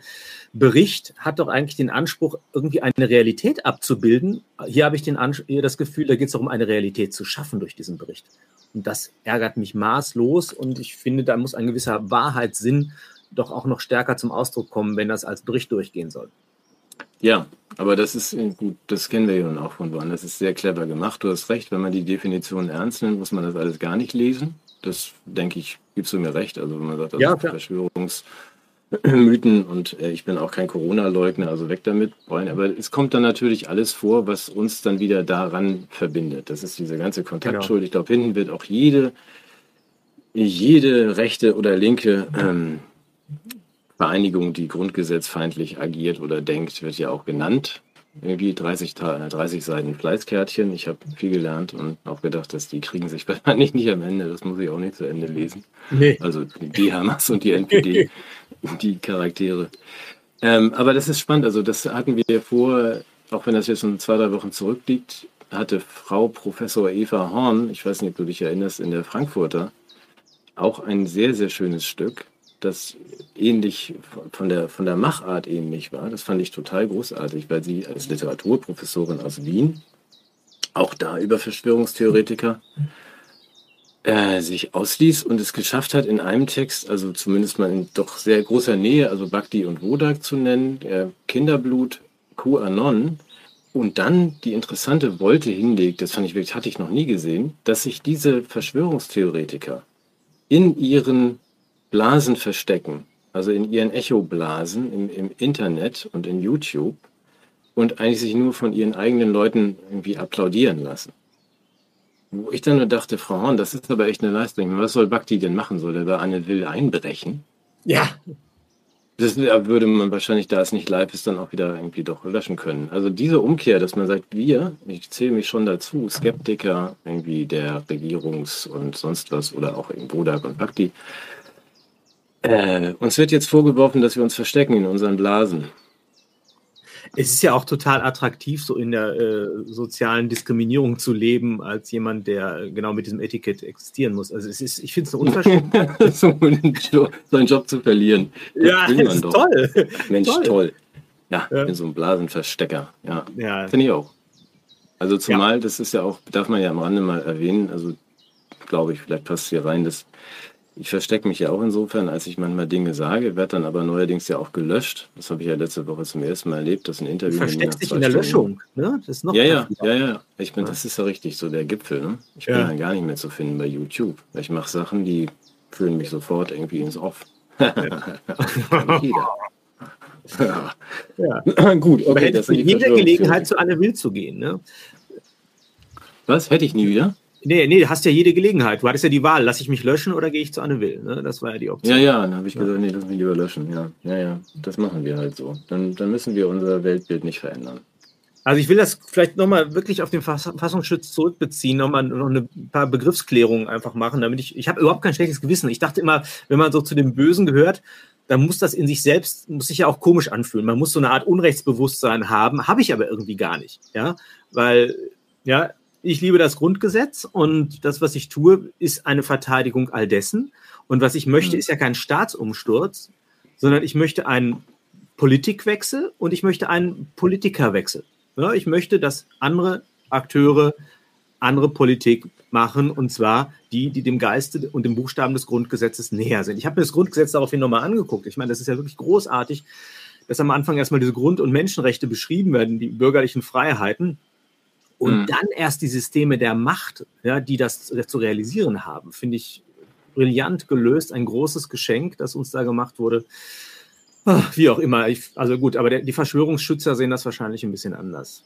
Speaker 3: Bericht hat doch eigentlich den Anspruch, irgendwie eine Realität abzubilden. Hier habe ich den hier das Gefühl, da geht es darum, eine Realität zu schaffen durch diesen Bericht. Und das ärgert mich maßlos. Und ich finde, da muss ein gewisser Wahrheitssinn doch auch noch stärker zum Ausdruck kommen, wenn das als Bericht durchgehen soll.
Speaker 2: Ja, aber das ist äh, gut, das kennen wir ja nun auch von woanders. Das ist sehr clever gemacht. Du hast recht, wenn man die Definition ernst nimmt, muss man das alles gar nicht lesen. Das denke ich, gibst du mir recht. Also wenn man sagt, das
Speaker 3: Ja,
Speaker 2: sind
Speaker 3: klar.
Speaker 2: Verschwörungsmythen und äh, ich bin auch kein Corona-Leugner, also weg damit. Brian. Aber es kommt dann natürlich alles vor, was uns dann wieder daran verbindet. Das ist diese ganze Kontaktschuld. Ich glaube, hinten wird auch jede, jede rechte oder linke ähm, Vereinigung, die grundgesetzfeindlich agiert oder denkt, wird ja auch genannt. Irgendwie 30, Ta- 30 Seiten Fleißkärtchen. Ich habe viel gelernt und auch gedacht, dass die kriegen sich (laughs) wahrscheinlich nicht am Ende. Das muss ich auch nicht zu Ende lesen.
Speaker 3: Nee.
Speaker 2: Also die Hamas und die NPD, (laughs) die Charaktere. Ähm, aber das ist spannend. Also das hatten wir vor, auch wenn das jetzt schon zwei, drei Wochen zurückliegt, hatte Frau Professor Eva Horn, ich weiß nicht, ob du dich erinnerst, in der Frankfurter, auch ein sehr, sehr schönes Stück, das ähnlich von der, von der Machart ähnlich war. Das fand ich total großartig, weil sie als Literaturprofessorin aus Wien, auch da über Verschwörungstheoretiker, äh, sich ausließ und es geschafft hat, in einem Text, also zumindest mal in doch sehr großer Nähe, also Bhakti und Wodak zu nennen, äh, Kinderblut, QAnon, und dann die interessante Wolte hinlegt, das fand ich wirklich, hatte ich noch nie gesehen, dass sich diese Verschwörungstheoretiker in ihren Blasen verstecken, also in ihren Echoblasen im, im Internet und in YouTube und eigentlich sich nur von ihren eigenen Leuten irgendwie applaudieren lassen. Wo ich dann nur dachte, Frau Horn, das ist aber echt eine Leistung. Was soll Bhakti denn machen? Soll er da Anne Will einbrechen?
Speaker 3: Ja,
Speaker 2: Das würde man wahrscheinlich, da es nicht live ist, dann auch wieder irgendwie doch löschen können. Also diese Umkehr, dass man sagt, wir, ich zähle mich schon dazu, Skeptiker irgendwie der Regierungs- und sonst was oder auch in Bodak und Bhakti, äh, uns wird jetzt vorgeworfen, dass wir uns verstecken in unseren Blasen.
Speaker 3: es ist ja auch total attraktiv, so in der äh, sozialen Diskriminierung zu leben, als jemand, der äh, genau mit diesem Etikett existieren muss. Also es ist, ich finde es eine Unverschämtheit. (laughs)
Speaker 2: so einen Jo- so einen Job zu verlieren. Das
Speaker 3: ja, das ist
Speaker 2: doch.
Speaker 3: toll.
Speaker 2: Mensch,
Speaker 3: toll.
Speaker 2: toll. Ja,
Speaker 3: Ja.
Speaker 2: in so einem Blasenverstecker. Ja,
Speaker 3: Ja,
Speaker 2: finde ich auch. Also zumal, das ist ja auch, darf man ja am Rande mal erwähnen, also glaube ich, vielleicht passt hier rein, dass ich verstecke mich ja auch insofern, als ich manchmal Dinge sage, werde dann aber neuerdings ja auch gelöscht. Das habe ich ja letzte Woche zum ersten Mal erlebt, dass ein Interview.
Speaker 3: Du versteckst dich in der Löschung, ne?
Speaker 2: Das ist noch ja, ja, ja, ja. Ich bin, das ist ja richtig, so der Gipfel. Ne? Ich bin ja. dann gar nicht mehr zu finden bei YouTube. Ich mache Sachen, die führen mich sofort irgendwie ins Off. (laughs) Ja. (laughs)
Speaker 3: Ja. ja. (laughs) Gut, okay. Aber hättest du jede Gelegenheit, zu Anne Will zu gehen, ne?
Speaker 2: Was? Hätte ich nie wieder?
Speaker 3: Nee, nee, du hast ja jede Gelegenheit. Du hattest ja die Wahl, lasse ich mich löschen oder gehe ich zu Anne Will? Ne? Das war ja die Option.
Speaker 2: Ja, ja, dann habe ich ja. gesagt, nee, lass mich lieber löschen. Ja, ja, ja, das machen wir halt so. Dann, dann müssen wir unser Weltbild nicht verändern.
Speaker 3: Also ich will das vielleicht nochmal wirklich auf den Verfassungsschutz zurückbeziehen, nochmal noch ein paar Begriffsklärungen einfach machen, damit ich, ich habe überhaupt kein schlechtes Gewissen. Ich dachte immer, wenn man so zu dem Bösen gehört, dann muss das in sich selbst, muss sich ja auch komisch anfühlen. Man muss so eine Art Unrechtsbewusstsein haben, habe ich aber irgendwie gar nicht, ja, weil, ja, ich liebe das Grundgesetz und das, was ich tue, ist eine Verteidigung all dessen. Und was ich möchte, mhm. ist ja kein Staatsumsturz, sondern ich möchte einen Politikwechsel und ich möchte einen Politikerwechsel. Ja, ich möchte, dass andere Akteure andere Politik machen und zwar die, die dem Geiste und dem Buchstaben des Grundgesetzes näher sind. Ich habe mir das Grundgesetz daraufhin nochmal angeguckt. Ich meine, das ist ja wirklich großartig, dass am Anfang erstmal diese Grund- und Menschenrechte beschrieben werden, die bürgerlichen Freiheiten und mhm. dann erst die Systeme der Macht, ja, die das zu realisieren haben, finde ich brillant gelöst, ein großes Geschenk, das uns da gemacht wurde. Ach, wie auch immer, ich, also gut, aber der, die Verschwörungsschützer sehen das wahrscheinlich ein bisschen anders.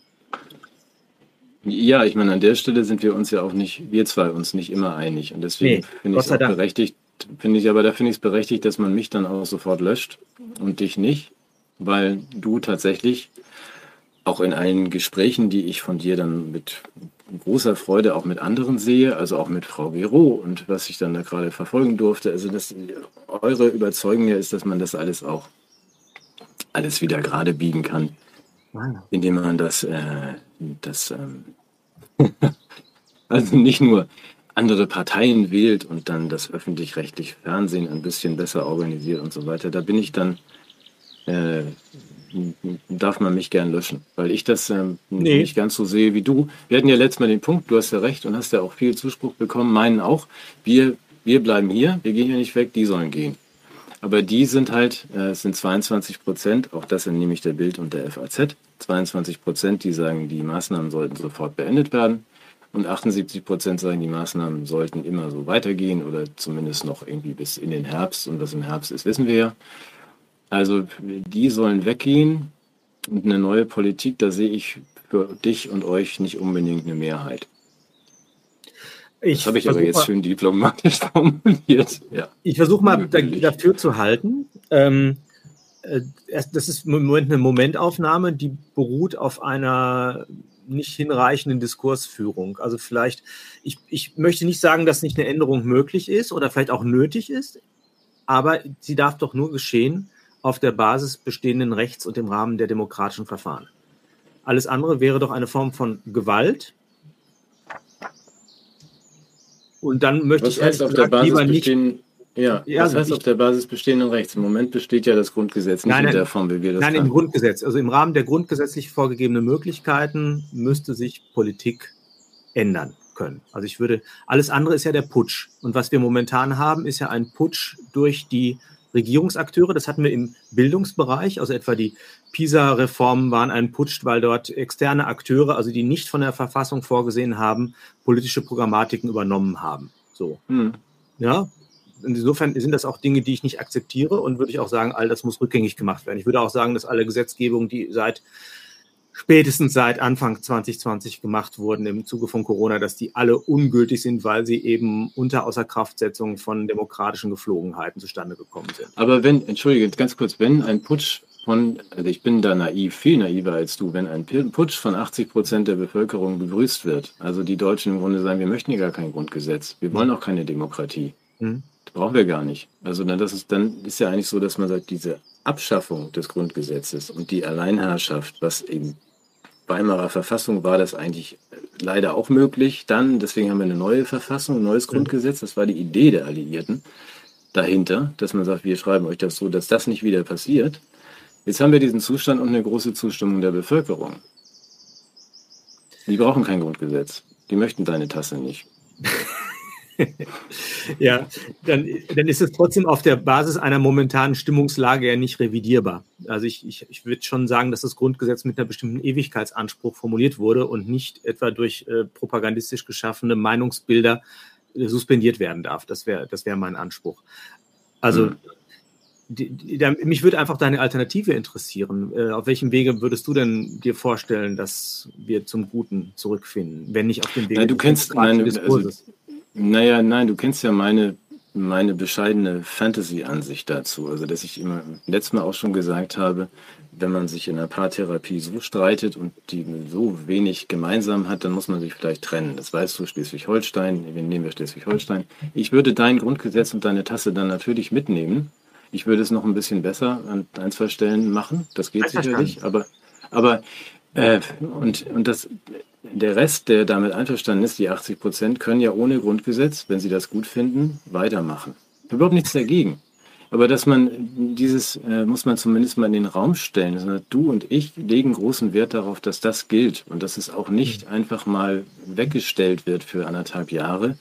Speaker 2: Ja, ich meine, an der Stelle sind wir uns ja auch nicht, wir zwei uns nicht immer einig. Und deswegen nee, finde ich es berechtigt, finde ich, aber da finde ich es berechtigt, dass man mich dann auch sofort löscht und dich nicht, weil du tatsächlich auch in allen Gesprächen, die ich von dir dann mit großer Freude auch mit anderen sehe, also auch mit Frau Gero und was ich dann da gerade verfolgen durfte. Also das, eure Überzeugung ja ist, dass man das alles auch alles wieder gerade biegen kann, indem man das, äh, das ähm, (laughs) also nicht nur andere Parteien wählt und dann das öffentlich-rechtliche Fernsehen ein bisschen besser organisiert und so weiter. Da bin ich dann äh, darf man mich gern löschen, weil ich das ähm, nee. nicht ganz so sehe wie du. Wir hatten ja letztes Mal den Punkt, du hast ja recht und hast ja auch viel Zuspruch bekommen, meinen auch. Wir, wir bleiben hier, wir gehen ja nicht weg, die sollen gehen. Aber die sind halt, äh, es sind 22 Prozent, auch das entnehme ich der Bild und der FAZ, 22 Prozent, die sagen, die Maßnahmen sollten sofort beendet werden. Und 78 Prozent sagen, die Maßnahmen sollten immer so weitergehen oder zumindest noch irgendwie bis in den Herbst. Und was im Herbst ist, wissen wir ja. Also die sollen weggehen und eine neue Politik, da sehe ich für dich und euch nicht unbedingt eine Mehrheit. Ich das habe ich aber jetzt mal, schön diplomatisch (laughs) formuliert.
Speaker 3: Ja. Ich versuche mal da, dafür zu halten. Ähm, äh, das ist im Moment eine Momentaufnahme, die beruht auf einer nicht hinreichenden Diskursführung. Also vielleicht, ich, ich möchte nicht sagen, dass nicht eine Änderung möglich ist oder vielleicht auch nötig ist, aber sie darf doch nur geschehen, auf der Basis bestehenden Rechts und im Rahmen der demokratischen Verfahren. Alles andere wäre doch eine Form von Gewalt. Und dann möchte
Speaker 2: was
Speaker 3: ich
Speaker 2: heißt auf der Basis bestehen, ja, ja, was heißt ich, auf der Basis bestehenden Rechts? Im Moment besteht ja das Grundgesetz nicht
Speaker 3: nein,
Speaker 2: in der Form, wie wir das
Speaker 3: Nein, haben. im Grundgesetz. Also im Rahmen der grundgesetzlich vorgegebenen Möglichkeiten müsste sich Politik ändern können. Also ich würde, alles andere ist ja der Putsch. Und was wir momentan haben, ist ja ein Putsch durch die Regierungsakteure. Das hatten wir im Bildungsbereich, also etwa die PISA-Reformen waren ein Putsch, weil dort externe Akteure, also die nicht von der Verfassung vorgesehen haben, politische Programmatiken übernommen haben. So. Hm. Ja. Insofern sind das auch Dinge, die ich nicht akzeptiere und würde ich auch sagen, all das muss rückgängig gemacht werden. Ich würde auch sagen, dass alle Gesetzgebungen, die seit spätestens seit Anfang 2020 gemacht wurden im Zuge von Corona, dass die alle ungültig sind, weil sie eben unter Außerkraftsetzung von demokratischen Geflogenheiten zustande gekommen sind.
Speaker 2: Aber wenn, entschuldige, ganz kurz, wenn ein Putsch von, also ich bin da naiv, viel naiver als du, wenn ein Putsch von 80 Prozent der Bevölkerung begrüßt wird, also die Deutschen im Grunde sagen, wir möchten hier gar kein Grundgesetz, wir wollen auch keine Demokratie. Mhm. Das brauchen wir gar nicht. Also dann, das ist, dann ist ja eigentlich so, dass man sagt, diese Abschaffung des Grundgesetzes und die Alleinherrschaft, was eben Weimarer Verfassung war das eigentlich leider auch möglich. Dann, deswegen haben wir eine neue Verfassung, ein neues Grundgesetz. Das war die Idee der Alliierten dahinter, dass man sagt, wir schreiben euch das so, dass das nicht wieder passiert. Jetzt haben wir diesen Zustand und eine große Zustimmung der Bevölkerung. Die brauchen kein Grundgesetz. Die möchten deine Tasse nicht. (laughs) (laughs)
Speaker 3: ja, dann, dann ist es trotzdem auf der Basis einer momentanen Stimmungslage ja nicht revidierbar. Also ich, ich, ich würde schon sagen, dass das Grundgesetz mit einer bestimmten Ewigkeitsanspruch formuliert wurde und nicht etwa durch äh, propagandistisch geschaffene Meinungsbilder äh, suspendiert werden darf. Das wäre das wär mein Anspruch. Also mhm. die, die, da, mich würde einfach deine Alternative interessieren. Äh, auf welchem Wege würdest du denn dir vorstellen, dass wir zum Guten zurückfinden, wenn nicht auf dem Weg
Speaker 2: ja, du kennst meine, also, naja, nein, du kennst ja meine, meine bescheidene Fantasy-Ansicht dazu. Also, dass ich immer letztes Mal auch schon gesagt habe, wenn man sich in einer Paartherapie so streitet und die so wenig gemeinsam hat, dann muss man sich vielleicht trennen. Das weißt du, Schleswig-Holstein, wir nehmen wir Schleswig-Holstein. Ich würde dein Grundgesetz und deine Tasse dann natürlich mitnehmen. Ich würde es noch ein bisschen besser an ein, zwei Stellen machen. Das geht sicherlich. Aber, aber äh, und, und das, der Rest, der damit einverstanden ist, die 80 Prozent, können ja ohne Grundgesetz, wenn sie das gut finden, weitermachen. Überhaupt nichts dagegen. Aber dass man dieses, äh, muss man zumindest mal in den Raum stellen. Also du und ich legen großen Wert darauf, dass das gilt und dass es auch nicht einfach mal weggestellt wird für anderthalb Jahre,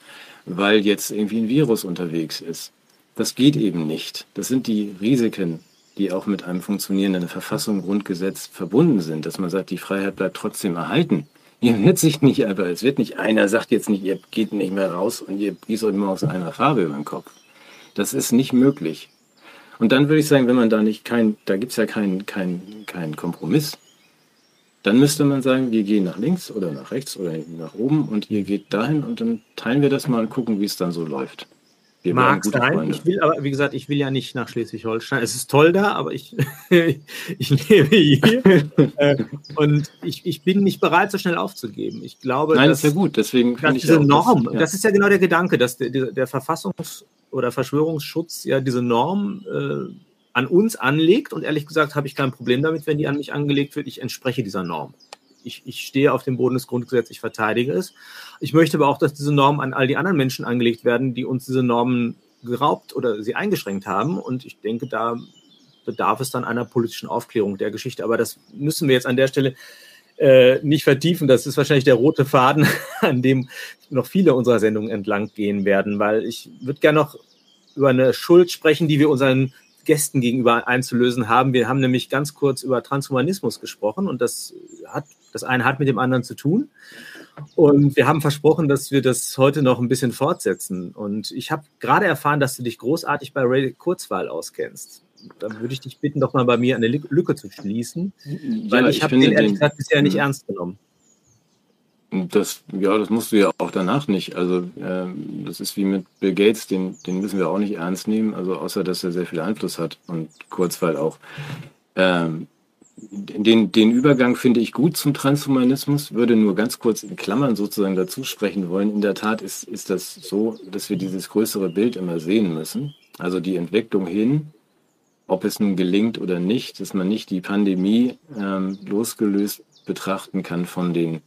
Speaker 2: weil jetzt irgendwie ein Virus unterwegs ist. Das geht eben nicht. Das sind die Risiken, die auch mit einem funktionierenden Verfassung, Grundgesetz verbunden sind, dass man sagt, die Freiheit bleibt trotzdem erhalten. Ihr wird sich nicht einfach, es wird nicht einer sagt jetzt nicht, ihr geht nicht mehr raus und ihr gießt euch morgens einer Farbe über den Kopf. Das ist nicht möglich. Und dann würde ich sagen, wenn man da nicht kein, da gibt es ja keinen kein, kein Kompromiss, dann müsste man sagen, wir gehen nach links oder nach rechts oder nach oben und ihr geht dahin und dann teilen wir das mal und gucken, wie es dann so läuft.
Speaker 3: Wir Mag sein. Freunde. Ich will aber, wie gesagt, ich will ja nicht nach Schleswig-Holstein. Es ist toll da, aber ich, (laughs) ich lebe hier. (laughs) Äh, und ich, ich bin nicht bereit, so schnell aufzugeben. Ich glaube,
Speaker 2: Nein, dass, das ist ja gut. Deswegen
Speaker 3: dass diese auch, Norm, das, ja. das ist ja genau der Gedanke, dass der, der Verfassungs- oder Verschwörungsschutz ja diese Norm äh, an uns anlegt. Und ehrlich gesagt habe ich kein Problem damit, wenn die an mich angelegt wird. Ich entspreche dieser Norm ich, ich stehe auf dem Boden des Grundgesetzes, ich verteidige es. Ich möchte aber auch, dass diese Normen an all die anderen Menschen angelegt werden, die uns diese Normen geraubt oder sie eingeschränkt haben. Und ich denke, da bedarf es dann einer politischen Aufklärung der Geschichte. Aber das müssen wir jetzt an der Stelle äh, nicht vertiefen. Das ist wahrscheinlich der rote Faden, (laughs) an dem noch viele unserer Sendungen entlang gehen werden, weil ich würde gerne noch über eine Schuld sprechen, die wir unseren Gästen gegenüber einzulösen haben. Wir haben nämlich ganz kurz über Transhumanismus gesprochen und das hat das eine hat mit dem anderen zu tun. Und wir haben versprochen, dass wir das heute noch ein bisschen fortsetzen. Und ich habe gerade erfahren, dass du dich großartig bei Ray Kurzwahl auskennst. Dann würde ich dich bitten, doch mal bei mir eine Lücke zu schließen, weil ja, ich, ich habe den ehrlich gesagt bisher nicht ernst genommen.
Speaker 2: Das, ja, das musst du ja auch danach nicht. Also ähm, das ist wie mit Bill Gates, den, den müssen wir auch nicht ernst nehmen, also außer dass er sehr viel Einfluss hat und Kurzweil auch. Ähm, den, den Übergang finde ich gut zum Transhumanismus, würde nur ganz kurz in Klammern sozusagen dazu sprechen wollen. In der Tat ist, ist das so, dass wir dieses größere Bild immer sehen müssen. Also die Entwicklung hin, ob es nun gelingt oder nicht, dass man nicht die Pandemie ähm, losgelöst betrachten kann von den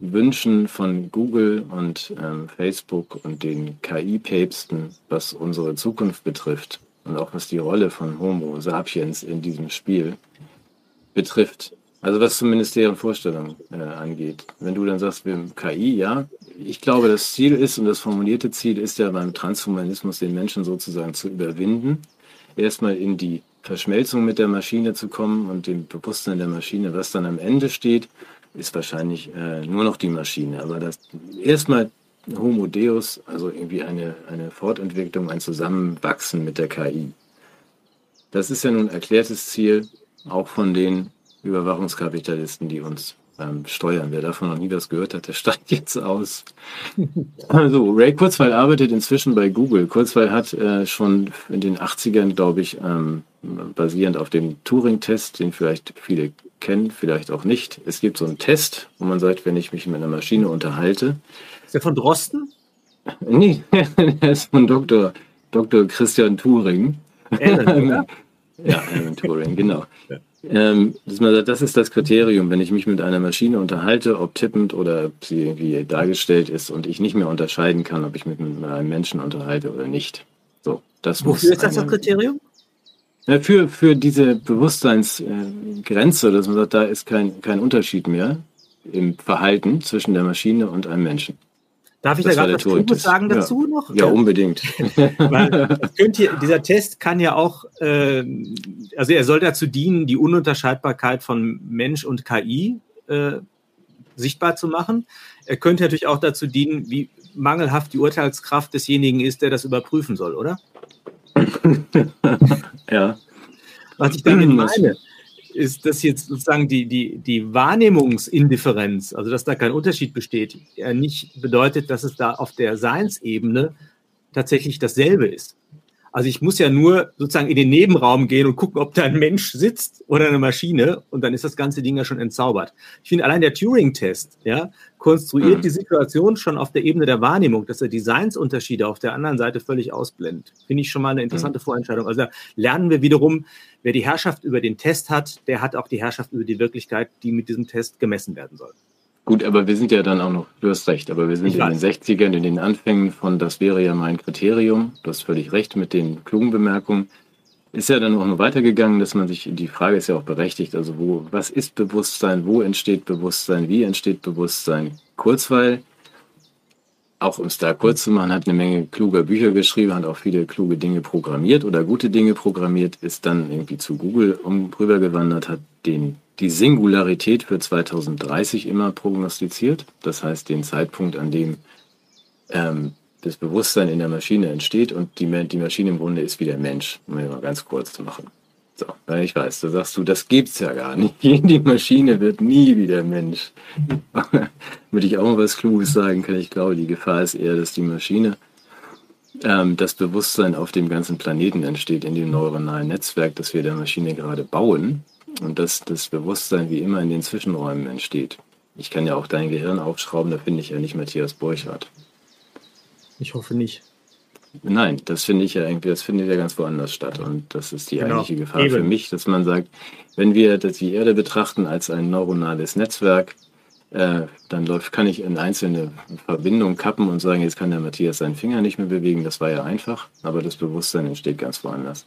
Speaker 2: Wünschen von Google und ähm, Facebook und den KI-Päpsten, was unsere Zukunft betrifft und auch was die Rolle von Homo sapiens in diesem Spiel betrifft. Also was zumindest deren Vorstellung äh, angeht. Wenn du dann sagst, wir KI, ja, ich glaube, das Ziel ist und das formulierte Ziel ist ja beim Transhumanismus den Menschen sozusagen zu überwinden, erstmal in die Verschmelzung mit der Maschine zu kommen und dem Bewusstsein der Maschine, was dann am Ende steht, ist wahrscheinlich äh, nur noch die Maschine. Aber das erstmal Homo Deus, also irgendwie eine, eine Fortentwicklung, ein Zusammenwachsen mit der KI. Das ist ja nun erklärtes Ziel auch von den Überwachungskapitalisten, die uns ähm, steuern. Wer davon noch nie was gehört hat, der steigt jetzt aus. (laughs) Also, Ray Kurzweil arbeitet inzwischen bei Google. Kurzweil hat äh, schon in den 80ern, glaube ich, ähm, basierend auf dem Turing-Test, den vielleicht viele kennen, vielleicht auch nicht. Es gibt so einen Test, wo man sagt, wenn ich mich mit einer Maschine unterhalte.
Speaker 3: Ist der von Drosten?
Speaker 2: Nee, (laughs) der ist von Dr. Dr. Christian Turing. Alan, (laughs) Ja, Alan Turing, genau. Ja. Ähm, das ist das Kriterium, wenn ich mich mit einer Maschine unterhalte, ob tippend oder ob sie irgendwie dargestellt ist und ich nicht mehr unterscheiden kann, ob ich mich mit einem Menschen unterhalte oder nicht. So, das
Speaker 3: Wofür ist das das Kriterium?
Speaker 2: Ja, für, für diese Bewusstseinsgrenze, dass man sagt, da ist kein, kein Unterschied mehr im Verhalten zwischen der Maschine und einem Menschen.
Speaker 3: Darf ich das da gerade was Kluges sagen dazu
Speaker 2: ja.
Speaker 3: noch?
Speaker 2: Ja, unbedingt. (laughs)
Speaker 3: Weil (laughs) hier, dieser Test kann ja auch, äh, also er soll dazu dienen, die Ununterscheidbarkeit von Mensch und KI äh, sichtbar zu machen. Er könnte natürlich auch dazu dienen, wie mangelhaft die Urteilskraft desjenigen ist, der das überprüfen soll, oder? (laughs)
Speaker 2: ja.
Speaker 3: Was ich damit (clears throat) meine, ist, dass jetzt sozusagen die, die, die Wahrnehmungsindifferenz, also dass da kein Unterschied besteht, ja nicht bedeutet, dass es da auf der Seinsebene tatsächlich dasselbe ist. Also ich muss ja nur sozusagen in den Nebenraum gehen und gucken, ob da ein Mensch sitzt oder eine Maschine und dann ist das ganze Ding ja schon entzaubert. Ich finde allein der Turing-Test, ja, konstruiert mhm. die Situation schon auf der Ebene der Wahrnehmung, dass er Designsunterschiede auf der anderen Seite völlig ausblendet. Finde ich schon mal eine interessante mhm. Vorentscheidung. Also da lernen wir wiederum, wer die Herrschaft über den Test hat, der hat auch die Herrschaft über die Wirklichkeit, die mit diesem Test gemessen werden soll.
Speaker 2: Gut, aber wir sind ja dann auch noch, du hast recht, aber wir sind ich in weiß. den 60ern, in den Anfängen von, das wäre ja mein Kriterium, du hast völlig recht mit den klugen Bemerkungen, ist ja dann auch noch weitergegangen, dass man sich, die Frage ist ja auch berechtigt, also wo, was ist Bewusstsein, wo entsteht Bewusstsein, wie entsteht Bewusstsein? Kurzweil, auch um es da kurz zu machen, hat eine Menge kluger Bücher geschrieben, hat auch viele kluge Dinge programmiert oder gute Dinge programmiert, ist dann irgendwie zu Google um, rübergewandert, hat den die Singularität für 2030 immer prognostiziert. Das heißt, den Zeitpunkt, an dem ähm, das Bewusstsein in der Maschine entsteht und die, die Maschine im Grunde ist wie der Mensch, um mal ganz kurz zu machen. So, ich weiß, da sagst du, das gibt's ja gar nicht. (laughs) Die Maschine wird nie wie der Mensch. (laughs) Würde ich auch mal was Kluges sagen kann, ich glaube, die Gefahr ist eher, dass die Maschine ähm, das Bewusstsein auf dem ganzen Planeten entsteht, in dem neuronalen Netzwerk, das wir der Maschine gerade bauen und dass das Bewusstsein wie immer in den Zwischenräumen entsteht. Ich kann ja auch dein Gehirn aufschrauben, da finde ich ja nicht Matthias Borchardt.
Speaker 3: Ich hoffe nicht.
Speaker 2: Nein, das finde ich ja irgendwie, das findet ja ganz woanders statt. Und das ist die genau. eigentliche Gefahr Eben. für mich, dass man sagt, wenn wir die Erde betrachten als ein neuronales Netzwerk, äh, dann läuft, kann ich in einzelne Verbindungen kappen und sagen, jetzt kann der Matthias seinen Finger nicht mehr bewegen. Das war ja einfach, aber das Bewusstsein entsteht ganz woanders.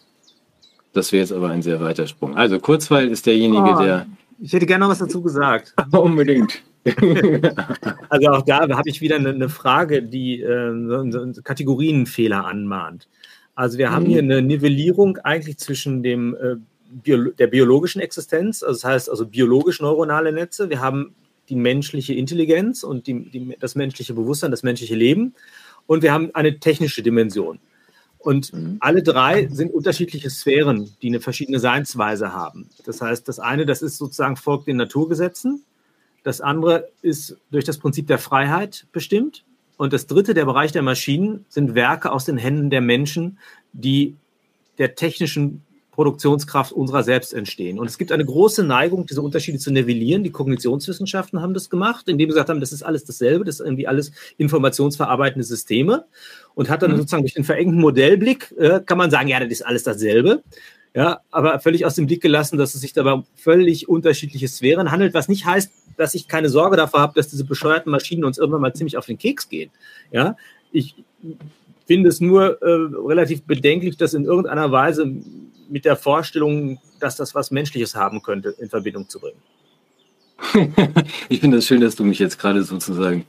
Speaker 2: Das wäre jetzt aber ein sehr weiter Sprung. Also Kurzweil ist derjenige, oh, der.
Speaker 3: Ich hätte gerne noch was dazu gesagt. (laughs)
Speaker 2: Unbedingt. (laughs)
Speaker 3: also auch da habe ich wieder eine, eine Frage, die äh, so Kategorienfehler anmahnt. Also wir haben mhm. hier eine Nivellierung eigentlich zwischen dem, äh, Bio der biologischen Existenz, also das heißt also biologisch neuronale Netze. Wir haben die menschliche Intelligenz und die, die, das menschliche Bewusstsein, das menschliche Leben. Und wir haben eine technische Dimension. Und mhm. alle drei sind unterschiedliche Sphären, die eine verschiedene Seinsweise haben. Das heißt, das eine, das ist sozusagen folgt den Naturgesetzen. Das andere ist durch das Prinzip der Freiheit bestimmt. Und das dritte, der Bereich der Maschinen, sind Werke aus den Händen der Menschen, die der technischen Produktionskraft unserer selbst entstehen. Und es gibt eine große Neigung, diese Unterschiede zu nivellieren. Die Kognitionswissenschaften haben das gemacht, indem sie gesagt haben, das ist alles dasselbe, das ist irgendwie alles informationsverarbeitende Systeme. Und hat dann mhm. sozusagen durch den verengten Modellblick, äh, kann man sagen, ja, das ist alles dasselbe. Ja, aber völlig aus dem Blick gelassen, dass es sich dabei um völlig unterschiedliche Sphären handelt, was nicht heißt, dass ich keine Sorge davor habe, dass diese bescheuerten Maschinen uns irgendwann mal ziemlich auf den Keks gehen. Ja, ich finde es nur äh, relativ bedenklich, das in irgendeiner Weise mit der Vorstellung, dass das was Menschliches haben könnte, in Verbindung zu bringen. (laughs)
Speaker 2: ich finde es das schön, dass du mich jetzt gerade sozusagen,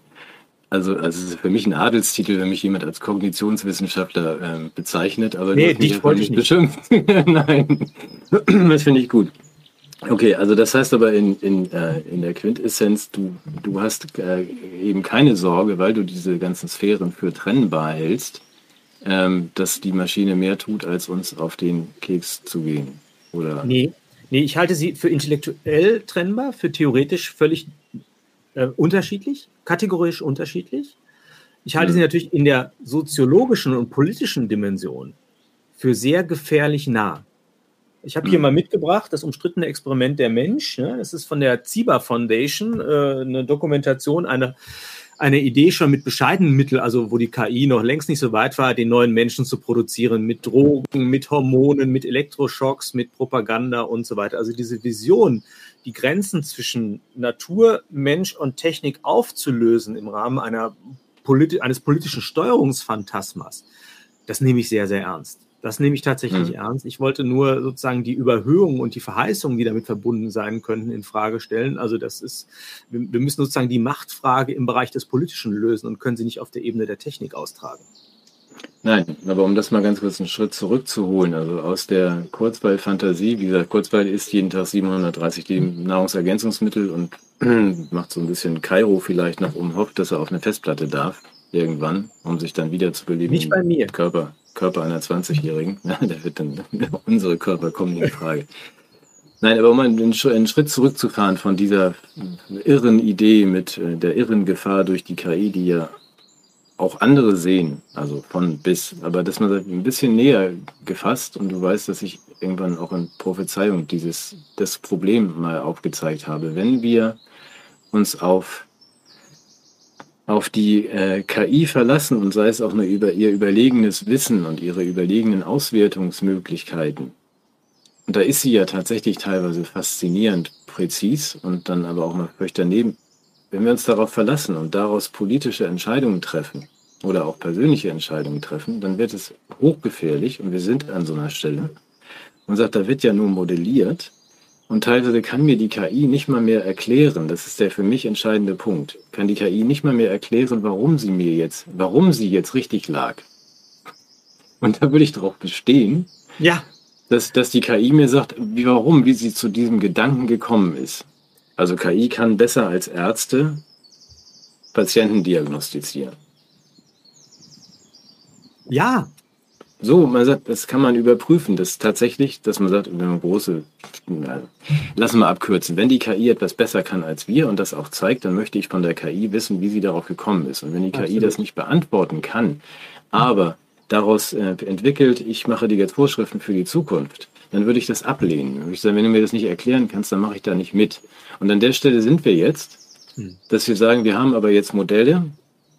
Speaker 2: also, also es ist für mich ein Adelstitel, wenn mich jemand als Kognitionswissenschaftler äh, bezeichnet, aber
Speaker 3: nee, dich wollte ich nicht beschimpft. (laughs)
Speaker 2: Nein, das finde ich gut. Okay, also das heißt aber in, in, äh, in der Quintessenz, du, du hast äh, eben keine Sorge, weil du diese ganzen Sphären für trennbar hältst, ähm, dass die Maschine mehr tut, als uns auf den Keks zu gehen. Oder?
Speaker 3: Nee, nee ich halte sie für intellektuell trennbar, für theoretisch völlig äh, unterschiedlich, kategorisch unterschiedlich. Ich halte ja. sie natürlich in der soziologischen und politischen Dimension für sehr gefährlich nah. Ich habe hier mhm. mal mitgebracht das umstrittene Experiment der Mensch. Ne? Das ist von der Ziba Foundation, äh, eine Dokumentation einer eine Idee schon mit bescheidenen Mitteln, also wo die KI noch längst nicht so weit war, den neuen Menschen zu produzieren, mit Drogen, mit Hormonen, mit Elektroschocks, mit Propaganda und so weiter. Also diese Vision, die Grenzen zwischen Natur, Mensch und Technik aufzulösen im Rahmen einer politi eines politischen Steuerungsphantasmas, das nehme ich sehr, sehr ernst. Das nehme ich tatsächlich mhm. ernst. Ich wollte nur sozusagen die Überhöhung und die Verheißungen, die damit verbunden sein könnten, in Frage stellen. Also das ist, wir, wir müssen sozusagen die Machtfrage im Bereich des Politischen lösen und können sie nicht auf der Ebene der Technik austragen.
Speaker 2: Nein, aber um das mal ganz kurz einen Schritt zurückzuholen, also aus der Kurzweil-Fantasie, wie gesagt, Kurzweil isst jeden Tag 730 Nahrungsergänzungsmittel und (clears throat) macht so ein bisschen Kairo vielleicht noch um, hofft, dass er auf eine Festplatte darf, irgendwann, um sich dann wieder zu beleben.
Speaker 3: Nicht bei mir.
Speaker 2: Körper, Körper einer 20-Jährigen. (laughs) Ja, da wird dann, (laughs) unsere Körper kommen in Frage. Nein, aber um einen, Schritt zurückzufahren von dieser irren Idee mit äh, der irren Gefahr durch die KI, die ja auch andere sehen, also von bis, aber dass man ein bisschen näher gefasst und du weißt, dass ich irgendwann auch in Prophezeiung dieses das Problem mal aufgezeigt habe. Wenn wir uns auf auf die äh, KI verlassen und sei es auch nur über ihr überlegenes Wissen und ihre überlegenen Auswertungsmöglichkeiten. Und da ist sie ja tatsächlich teilweise faszinierend präzis und dann aber auch mal völlig daneben. Wenn wir uns darauf verlassen und daraus politische Entscheidungen treffen oder auch persönliche Entscheidungen treffen, dann wird es hochgefährlich und wir sind an so einer Stelle. Man sagt, da wird ja nur modelliert und teilweise kann mir die KI nicht mal mehr erklären, das ist der für mich entscheidende Punkt, kann die KI nicht mal mehr erklären, warum sie mir jetzt, warum sie jetzt richtig lag. Und da würde ich darauf bestehen,
Speaker 3: ja.
Speaker 2: dass, dass die KI mir sagt, wie, warum, wie sie zu diesem Gedanken gekommen ist. Also KI kann besser als Ärzte Patienten diagnostizieren.
Speaker 3: Ja.
Speaker 2: So, man sagt, das kann man überprüfen. Das ist tatsächlich, dass man sagt, wenn man große, na, lassen wir abkürzen, wenn die KI etwas besser kann als wir und das auch zeigt, dann möchte ich von der KI wissen, wie sie darauf gekommen ist. Und wenn die Absolut. KI das nicht beantworten kann, aber daraus äh, entwickelt, ich mache dir jetzt Vorschriften für die Zukunft, dann würde ich das ablehnen. Würde ich sagen, wenn du mir das nicht erklären kannst, dann mache ich da nicht mit. Und an der Stelle sind wir jetzt, hm. dass wir sagen, wir haben aber jetzt Modelle,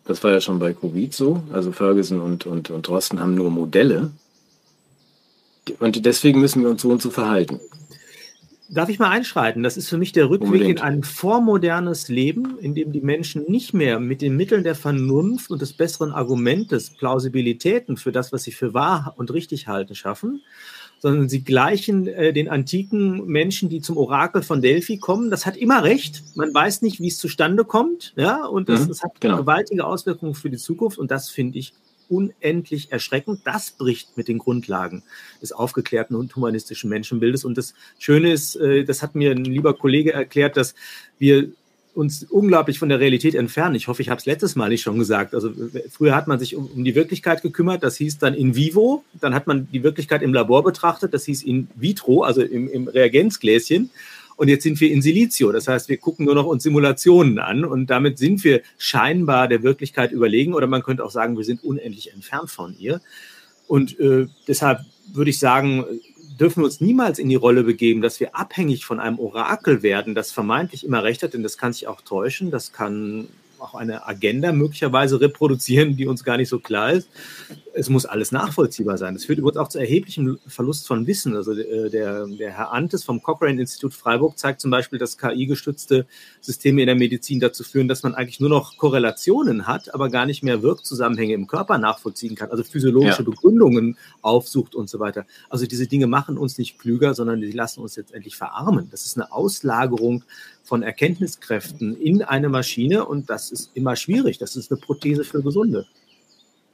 Speaker 2: das war ja schon bei Covid so, also Ferguson und, und, und Drosten haben nur Modelle. Und deswegen müssen wir uns so und so verhalten.
Speaker 3: Darf ich mal einschreiten? Das ist für mich der Rückweg Unbedingt. in ein vormodernes Leben, in dem die Menschen nicht mehr mit den Mitteln der Vernunft und des besseren Argumentes Plausibilitäten für das, was sie für wahr und richtig halten, schaffen, sondern sie gleichen äh, den antiken Menschen, die zum Orakel von Delphi kommen. Das hat immer recht. Man weiß nicht, wie es zustande kommt. Ja, und das, mhm, das hat genau. gewaltige Auswirkungen für die Zukunft. Und das finde ich unendlich erschreckend. Das bricht mit den Grundlagen des aufgeklärten und humanistischen Menschenbildes. Und das Schöne ist, äh, das hat mir ein lieber Kollege erklärt, dass wir uns unglaublich von der Realität entfernen. Ich hoffe, ich habe es letztes Mal nicht schon gesagt. Also früher hat man sich um, um, die Wirklichkeit gekümmert, das hieß dann in vivo. Dann hat man die Wirklichkeit im Labor betrachtet, das hieß in vitro, also im, im Reagenzgläschen. Und jetzt sind wir in Silicio. Das heißt, wir gucken nur noch uns Simulationen an und damit sind wir scheinbar der Wirklichkeit überlegen oder man könnte auch sagen, wir sind unendlich entfernt von ihr. Und äh, deshalb würde ich sagen, dürfen wir uns niemals in die Rolle begeben, dass wir abhängig von einem Orakel werden, das vermeintlich immer recht hat, denn das kann sich auch täuschen, das kann auch eine Agenda möglicherweise reproduzieren, die uns gar nicht so klar ist. Es muss alles nachvollziehbar sein. Das führt übrigens auch zu erheblichem Verlust von Wissen. Also äh, der, der Herr Antes vom Cochrane Institut Freiburg zeigt zum Beispiel, dass KI-gestützte Systeme in der Medizin dazu führen, dass man eigentlich nur noch Korrelationen hat, aber gar nicht mehr Wirkzusammenhänge im Körper nachvollziehen kann, also physiologische ja. Begründungen aufsucht und so weiter. Also diese Dinge machen uns nicht klüger, sondern die lassen uns letztendlich verarmen. Das ist eine Auslagerung von Erkenntniskräften in eine Maschine und das ist immer schwierig. Das ist eine Prothese für Gesunde.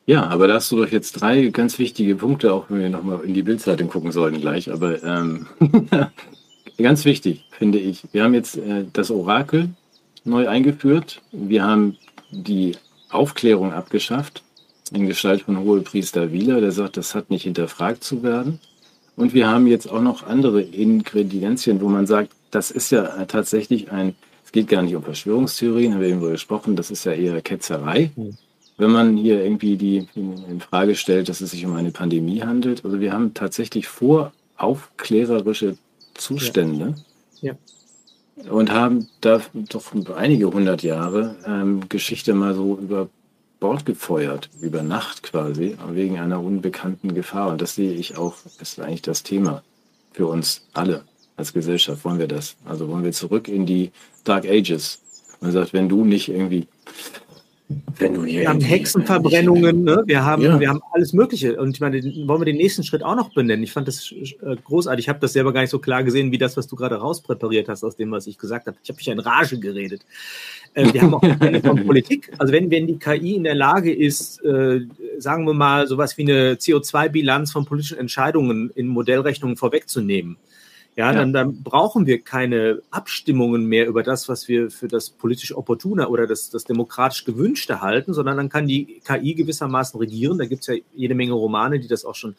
Speaker 2: Ja, aber da hast du doch jetzt drei ganz wichtige Punkte, auch wenn wir nochmal in die Bildzeitung gucken sollten gleich. Aber ähm, (laughs) ganz wichtig, finde ich. Wir haben jetzt äh, das Orakel neu eingeführt. Wir haben die Aufklärung abgeschafft in Gestalt von Hohepriester Wieler, der sagt, das hat nicht hinterfragt zu werden. Und wir haben jetzt auch noch andere Ingredienzien, wo man sagt, das ist ja tatsächlich ein, es geht gar nicht um Verschwörungstheorien, haben wir eben gesprochen, das ist ja eher Ketzerei. Mhm. Wenn man hier irgendwie die in Frage stellt, dass es sich um eine Pandemie handelt. Also wir haben tatsächlich voraufklärerische Zustände. Ja. ja. Und haben da doch einige hundert Jahre ähm, Geschichte mal so über Bord gefeuert, über Nacht quasi, wegen einer unbekannten Gefahr. Und das sehe ich auch, ist eigentlich das Thema für uns alle als Gesellschaft. Wollen wir das? Also wollen wir zurück in die Dark Ages. Man sagt, wenn du nicht irgendwie
Speaker 3: Wenn du hier wir haben Hexenverbrennungen, ne? wir, haben, ja. wir haben alles Mögliche. Und ich meine, wollen wir den nächsten Schritt auch noch benennen? Ich fand das äh, großartig. Ich habe das selber gar nicht so klar gesehen, wie das, was du gerade rauspräpariert hast aus dem, was ich gesagt habe. Ich habe mich in Rage geredet. Äh, wir haben auch eine von (laughs) Politik. Also wenn, wenn die KI in der Lage ist, äh, sagen wir mal, sowas wie eine CO2-Bilanz von politischen Entscheidungen in Modellrechnungen vorwegzunehmen, ja, Dann, dann brauchen wir keine Abstimmungen mehr über das, was wir für das politisch Opportune oder das, das demokratisch Gewünschte halten, sondern dann kann die KI gewissermaßen regieren. Da gibt es ja jede Menge Romane, die das auch schon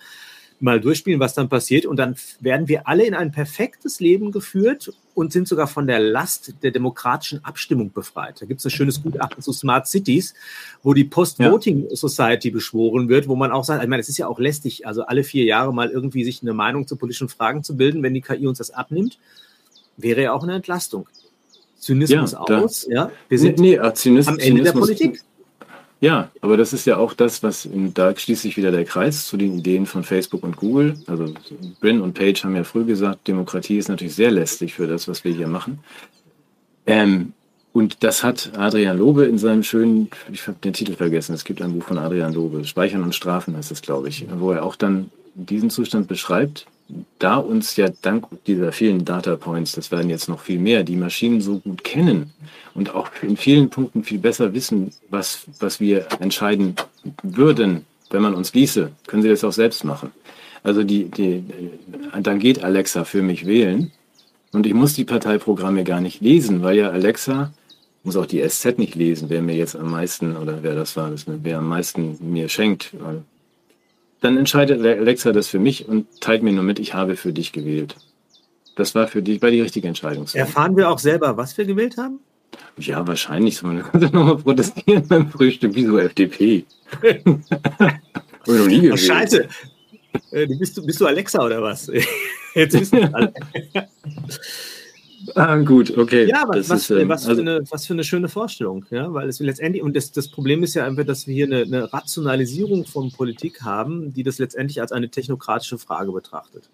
Speaker 3: mal durchspielen, was dann passiert. Und dann werden wir alle in ein perfektes Leben geführt und sind sogar von der Last der demokratischen Abstimmung befreit. Da gibt es ein schönes Gutachten zu Smart Cities, wo die Post-Voting Society beschworen wird, wo man auch sagt, ich meine, es ist ja auch lästig, also alle vier Jahre mal irgendwie sich eine Meinung zu politischen Fragen zu bilden, wenn die KI uns das abnimmt, wäre ja auch eine Entlastung. Zynismus ja, aus, ja. Wir sind nee, nee, Zynismus, am Ende Zynismus, der Politik.
Speaker 2: Ja, aber das ist ja auch das, was, da schließt sich wieder der Kreis zu den Ideen von Facebook und Google. Also Brin und Page haben ja früh gesagt, Demokratie ist natürlich sehr lästig für das, was wir hier machen. Ähm, und das hat Adrian Lobe in seinem schönen, ich habe den Titel vergessen, es gibt ein Buch von Adrian Lobe, Speichern und Strafen heißt es, glaube ich, wo er auch dann diesen Zustand beschreibt, da uns ja dank dieser vielen Data Points, das werden jetzt noch viel mehr, die Maschinen so gut kennen und auch in vielen Punkten viel besser wissen, was, was wir entscheiden würden, wenn man uns ließe, können sie das auch selbst machen. Also die, die, dann geht Alexa für mich wählen und ich muss die Parteiprogramme gar nicht lesen, weil ja Alexa muss auch die SZ nicht lesen, wer mir jetzt am meisten oder wer das war, das, wer am meisten mir schenkt, dann entscheidet Alexa das für mich und teilt mir nur mit, ich habe für dich gewählt. Das war für dich bei die richtige Entscheidung.
Speaker 3: Erfahren wir auch selber, was wir gewählt haben?
Speaker 2: Ja, wahrscheinlich. Man (laughs) könnte nochmal protestieren beim Frühstück. Wieso FDP? (laughs)
Speaker 3: Habe noch nie gewählt. Oh, scheiße. Äh, bist, du, bist du Alexa oder was? (laughs) Jetzt wissen wir alle.
Speaker 2: Ah, gut, okay.
Speaker 3: Ja, aber was, ist, ähm, was, für also, eine, was für eine schöne Vorstellung, ja, weil es letztendlich, und das, das Problem ist ja einfach, dass wir hier eine, eine Rationalisierung von Politik haben, die das letztendlich als eine technokratische Frage betrachtet.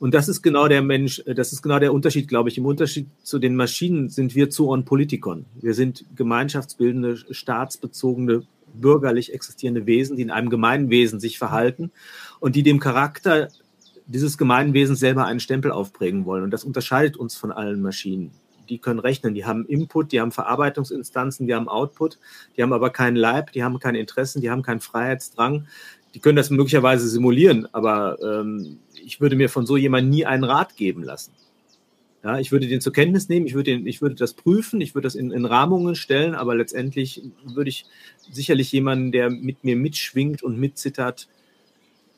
Speaker 3: Und das ist genau der Mensch, das ist genau der Unterschied, glaube ich. Im Unterschied zu den Maschinen sind wir zu on Politikon. Wir sind gemeinschaftsbildende, staatsbezogene, bürgerlich existierende Wesen, die in einem Gemeinwesen sich verhalten und die dem Charakter dieses Gemeinwesen selber einen Stempel aufprägen wollen. Und das unterscheidet uns von allen Maschinen. Die können rechnen, die haben Input, die haben Verarbeitungsinstanzen, die haben Output, die haben aber keinen Leib, die haben keine Interessen, die haben keinen Freiheitsdrang. Die können das möglicherweise simulieren, aber ähm, ich würde mir von so jemandem nie einen Rat geben lassen. Ja, ich würde den zur Kenntnis nehmen, ich würde, den, ich würde das prüfen, ich würde das in, in Rahmungen stellen, aber letztendlich würde ich sicherlich jemanden, der mit mir mitschwingt und mitzittert,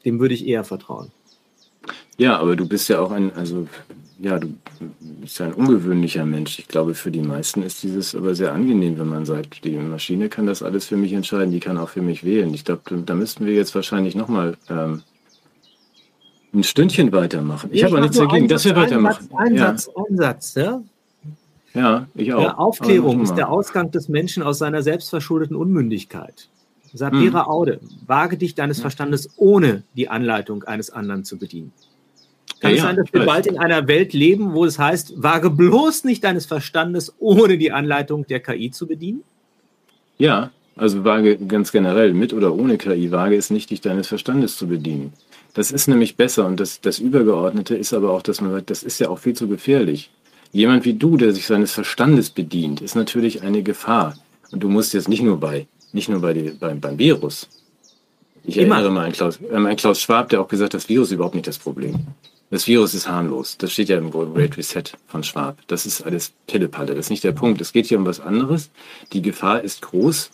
Speaker 3: dem würde ich eher vertrauen.
Speaker 2: Ja, aber du bist ja auch ein, also ja, du bist ja ein ungewöhnlicher Mensch. Ich glaube, für die meisten ist dieses aber sehr angenehm, wenn man sagt, die Maschine kann das alles für mich entscheiden, die kann auch für mich wählen. Ich glaube, da müssten wir jetzt wahrscheinlich nochmal ähm, ein Stündchen weitermachen. Ich, ich habe nichts dagegen, dass wir weitermachen.
Speaker 3: Ein Satz, ein Satz, ja.
Speaker 2: Ja, ich auch.
Speaker 3: Ja, Aufklärung ist der Ausgang des Menschen aus seiner selbstverschuldeten Unmündigkeit. Sapira hm. Aude, wage dich deines Verstandes ohne die Anleitung eines anderen zu bedienen. Kann ja, es sein, dass wir bald in einer Welt leben, wo es heißt, wage bloß nicht deines Verstandes ohne die Anleitung der KI zu bedienen?
Speaker 2: Ja, also wage ganz generell, mit oder ohne KI, wage es nicht, dich deines Verstandes zu bedienen. Das ist nämlich besser und das, das Übergeordnete ist aber auch, dass man sagt, das ist ja auch viel zu gefährlich. Jemand wie du, der sich seines Verstandes bedient, ist natürlich eine Gefahr. Und du musst jetzt nicht nur bei, nicht nur bei die, beim, beim Virus. Ich Immer. erinnere mal an Klaus, äh, an Klaus Schwab, der auch gesagt hat, das Virus ist überhaupt nicht das Problem. Das Virus ist harmlos. Das steht ja im Great Reset von Schwab. Das ist alles Pillepalle. Das ist nicht der Punkt. Es geht hier um was anderes. Die Gefahr ist groß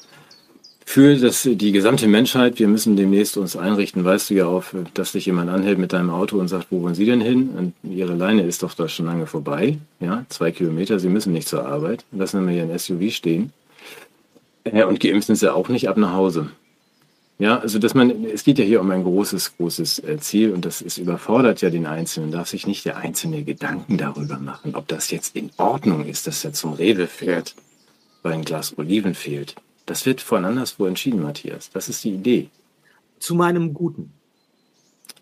Speaker 2: für das, die gesamte Menschheit. Wir müssen demnächst uns einrichten. Weißt du ja auch, dass dich jemand anhält mit deinem Auto und sagt, wo wollen Sie denn hin? Und Ihre Leine ist doch da schon lange vorbei. Ja, zwei Kilometer. Sie müssen nicht zur Arbeit. Lassen wir hier ein SUV stehen. Und geimpft sind sie auch nicht ab nach Hause. Ja, also dass man, es geht ja hier um ein großes, großes äh, Ziel und das ist überfordert ja den Einzelnen, darf sich nicht der Einzelne Gedanken darüber machen, ob das jetzt in Ordnung ist, dass er zum Rewe fährt, weil ein Glas Oliven fehlt. Das wird von anderswo entschieden, Matthias. Das ist die Idee.
Speaker 3: Zu meinem Guten.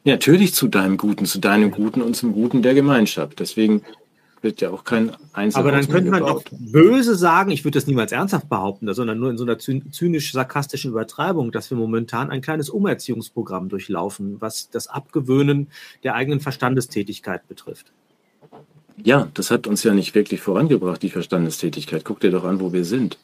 Speaker 2: Ja, natürlich zu deinem Guten, zu deinem Guten und zum Guten der Gemeinschaft. Deswegen wird ja auch kein Einzelhaus
Speaker 3: Aber dann könnte man
Speaker 2: gebaut.
Speaker 3: doch böse sagen, ich würde das niemals ernsthaft behaupten, sondern nur in so einer zyn- zynisch-sarkastischen Übertreibung, dass wir momentan ein kleines Umerziehungsprogramm durchlaufen, was das Abgewöhnen der eigenen Verstandestätigkeit betrifft.
Speaker 2: Ja, das hat uns ja nicht wirklich vorangebracht, die Verstandestätigkeit. Guck dir doch an, wo wir sind.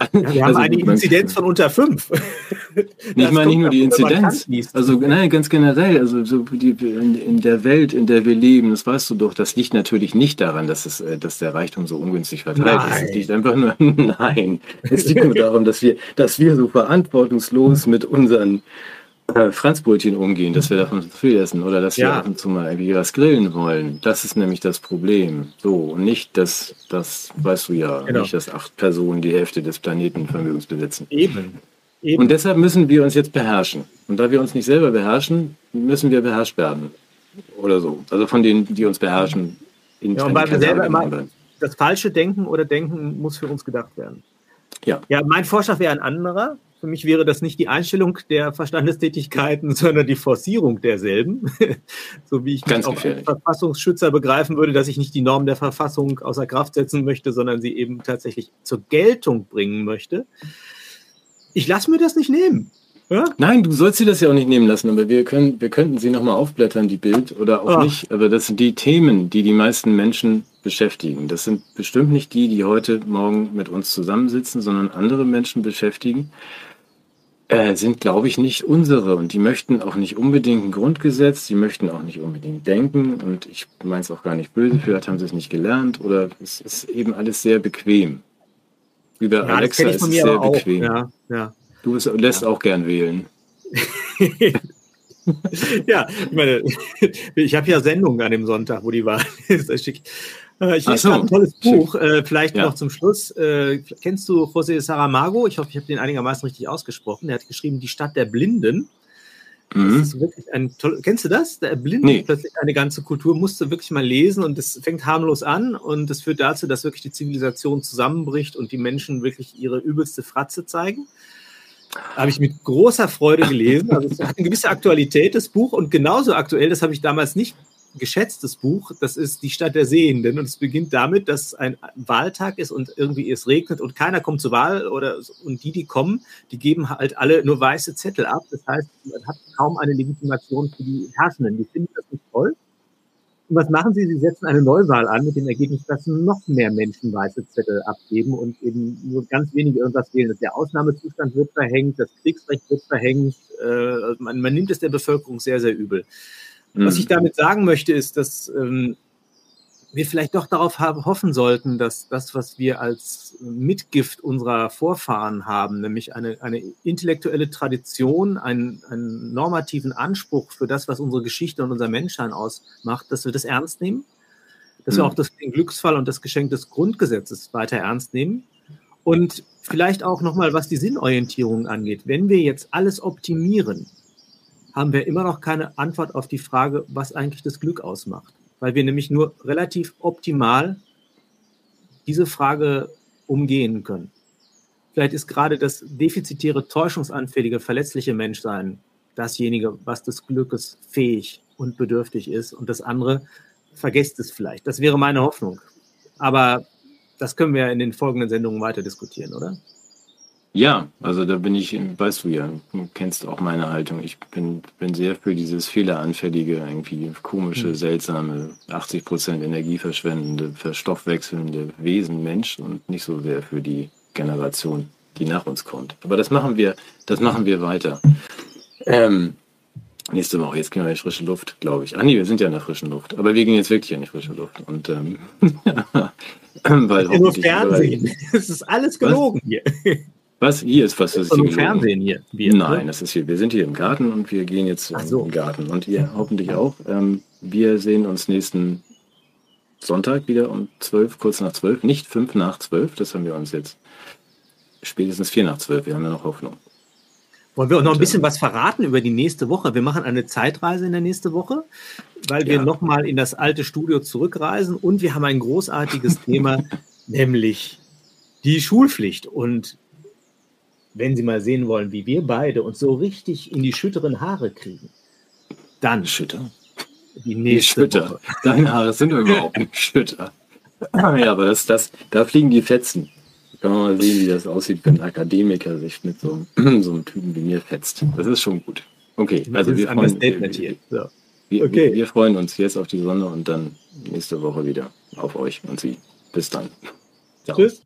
Speaker 3: Ja, wir haben
Speaker 2: Also,
Speaker 3: eine
Speaker 2: man-
Speaker 3: Inzidenz von unter fünf. (laughs)
Speaker 2: Nicht mal nicht nur die Inzidenz.
Speaker 3: Also,
Speaker 2: nein, ganz generell, also so die, in, in der Welt, in der wir leben, das weißt du doch, das liegt natürlich nicht daran, dass, es, äh, dass der Reichtum so ungünstig verteilt ist.
Speaker 3: Nein.
Speaker 2: Es liegt einfach nur, (laughs) nein, es liegt nur (laughs) darum, dass wir, dass wir so verantwortungslos mit unseren Franzbrötchen umgehen, dass wir davon zu viel essen oder dass wir
Speaker 3: Ja.
Speaker 2: ab und zu mal irgendwie was grillen wollen. Das ist nämlich das Problem. So, und nicht, dass, das weißt du ja,
Speaker 3: Genau.
Speaker 2: nicht, dass acht Personen die Hälfte des Planetenvermögens besitzen.
Speaker 3: eben. eben.
Speaker 2: Und deshalb müssen wir uns jetzt beherrschen. Und da wir uns nicht selber beherrschen, müssen wir beherrscht werden. Oder so. Also von denen, die uns beherrschen. In
Speaker 3: Ja, und weil wir selber immer- das falsche Denken oder Denken muss für uns gedacht werden.
Speaker 2: Ja.
Speaker 3: Ja, mein Vorschlag wäre ein anderer. Für mich wäre das nicht die Einstellung der Verstandestätigkeiten, (laughs) sondern die Forcierung derselben. (laughs) so wie ich mich
Speaker 2: Ganz
Speaker 3: auch als. Verfassungsschützer begreifen würde, dass ich nicht die Norm der Verfassung außer Kraft setzen möchte, sondern sie eben tatsächlich zur Geltung bringen möchte. Ich lasse mir das nicht nehmen. Ja?
Speaker 2: Nein, du sollst sie das ja auch nicht nehmen lassen, aber wir, können, wir könnten sie nochmal aufblättern, die Bild, oder auch
Speaker 3: Ah.
Speaker 2: nicht. Aber das sind die Themen, die die meisten Menschen beschäftigen. Das sind bestimmt nicht die, die heute Morgen mit uns zusammensitzen, sondern andere Menschen beschäftigen. Äh, sind, glaube ich, nicht unsere. Und die möchten auch nicht unbedingt ein Grundgesetz, die möchten auch nicht unbedingt denken. Und ich meine es auch gar nicht böse, vielleicht haben sie es nicht gelernt. Oder es ist eben alles sehr bequem. Über
Speaker 3: Ja,
Speaker 2: Alexa ist es sehr bequem.
Speaker 3: Ja, ja.
Speaker 2: Du bist, lässt auch gern wählen. (laughs)
Speaker 3: ja, ich meine, (laughs) ich habe ja Sendungen an dem Sonntag, wo die Wahl ist. Das. Äh, Ich lese
Speaker 2: so,
Speaker 3: ein tolles. Buch. Äh, vielleicht
Speaker 2: Ja.
Speaker 3: noch zum Schluss. Äh, kennst du José Saramago? Ich hoffe, ich habe den einigermaßen richtig ausgesprochen. Der hat geschrieben Die Stadt der Blinden. Das
Speaker 2: Mhm.
Speaker 3: ist wirklich ein toll. Kennst du das? Der Blinden
Speaker 2: Nee.
Speaker 3: plötzlich eine ganze Kultur musst du wirklich mal lesen und es fängt harmlos an und es führt dazu, dass wirklich die Zivilisation zusammenbricht und die Menschen wirklich ihre übelste Fratze zeigen. Habe ich mit großer Freude gelesen. Also es hat eine gewisse Aktualität, das Buch, und genauso aktuell, das habe ich damals nicht geschätzt, das Buch, das ist Die Stadt der Sehenden. Und es beginnt damit, dass ein Wahltag ist und irgendwie es regnet und keiner kommt zur Wahl oder und die, die kommen, die geben halt alle nur weiße Zettel ab. Das heißt, man hat kaum eine Legitimation für die Herrschenden. Die finden das nicht toll. Und was machen sie? Sie setzen eine Neuwahl an mit dem Ergebnis, dass noch mehr Menschen weiße Zettel abgeben und eben nur ganz wenige irgendwas wählen. Der Ausnahmezustand wird verhängt, das Kriegsrecht wird verhängt. Äh, man, man nimmt es der Bevölkerung sehr, sehr übel. Was
Speaker 2: Mhm.
Speaker 3: ich damit sagen möchte, ist, dass ähm, wir vielleicht doch darauf haben, hoffen sollten, dass das, was wir als Mitgift unserer Vorfahren haben, nämlich eine, eine intellektuelle Tradition, einen, einen normativen Anspruch für das, was unsere Geschichte und unser Menschsein ausmacht, dass wir das ernst nehmen, dass wir
Speaker 2: Mhm.
Speaker 3: auch das, den Glücksfall und das Geschenk des Grundgesetzes weiter ernst nehmen und vielleicht auch nochmal, was die Sinnorientierung angeht. Wenn wir jetzt alles optimieren, haben wir immer noch keine Antwort auf die Frage, was eigentlich das Glück ausmacht. Weil wir nämlich nur relativ optimal diese Frage umgehen können. Vielleicht ist gerade das defizitäre, täuschungsanfällige, verletzliche Menschsein dasjenige, was des Glückes fähig und bedürftig ist. Und das andere vergesst es vielleicht. Das wäre meine Hoffnung. Aber das können wir in den folgenden Sendungen weiter diskutieren, oder?
Speaker 2: Ja, also da bin ich, weißt du ja, du kennst auch meine Haltung. Ich bin, bin sehr für dieses fehleranfällige, irgendwie komische,
Speaker 3: Mhm.
Speaker 2: seltsame, 80 Prozent energieverschwendende, verstoffwechselnde Wesen Mensch und nicht so sehr für die Generation, die nach uns kommt. Aber das machen wir, das machen wir weiter. Ähm, nächste Woche, jetzt gehen wir in die frische Luft, glaube ich. Ah nee, wir sind ja in der frischen Luft. Aber wir gehen jetzt wirklich in die frische Luft. Und ähm, (laughs) weil
Speaker 3: nur Fernsehen. (laughs) Es ist alles gelogen hier.
Speaker 2: Was? Hier ist was, das ist
Speaker 3: nur
Speaker 2: hier gelogen.
Speaker 3: Fernsehen hier. Wir,
Speaker 2: Nein, das ist hier. Wir sind hier im Garten und wir gehen jetzt
Speaker 3: so.
Speaker 2: im Garten. Und ihr hoffentlich auch. Ähm, wir sehen uns nächsten Sonntag wieder um 12, kurz nach 12. Nicht 5 nach 12, das haben wir uns jetzt. Spätestens 4 nach 12. Wir haben ja noch Hoffnung.
Speaker 3: Wollen wir auch noch ein bisschen was verraten über die nächste Woche? Wir machen eine Zeitreise in der nächste Woche, weil wir
Speaker 2: Ja.
Speaker 3: nochmal in das alte Studio zurückreisen und wir haben ein großartiges Thema, (laughs) nämlich die Schulpflicht. Und wenn Sie mal sehen wollen, wie wir beide uns so richtig in die schütteren Haare kriegen, dann
Speaker 2: Schütter.
Speaker 3: die
Speaker 2: Die
Speaker 3: nächste
Speaker 2: Schütter.
Speaker 3: Woche. (laughs)
Speaker 2: Deine Haare sind überhaupt nicht Schütter. (laughs) Ja, aber das, das, da fliegen die Fetzen. Kann man mal sehen, wie das aussieht, wenn ein Akademiker sich mit so, einem- (clears throat) so einem Typen wie mir fetzt. Das ist schon gut. Okay, also wir freuen, wir,
Speaker 3: hier. So.
Speaker 2: wir,
Speaker 3: Okay.
Speaker 2: wir freuen uns jetzt auf die Sonne und dann nächste Woche wieder auf euch und sie. Bis dann. Ciao.
Speaker 3: Tschüss.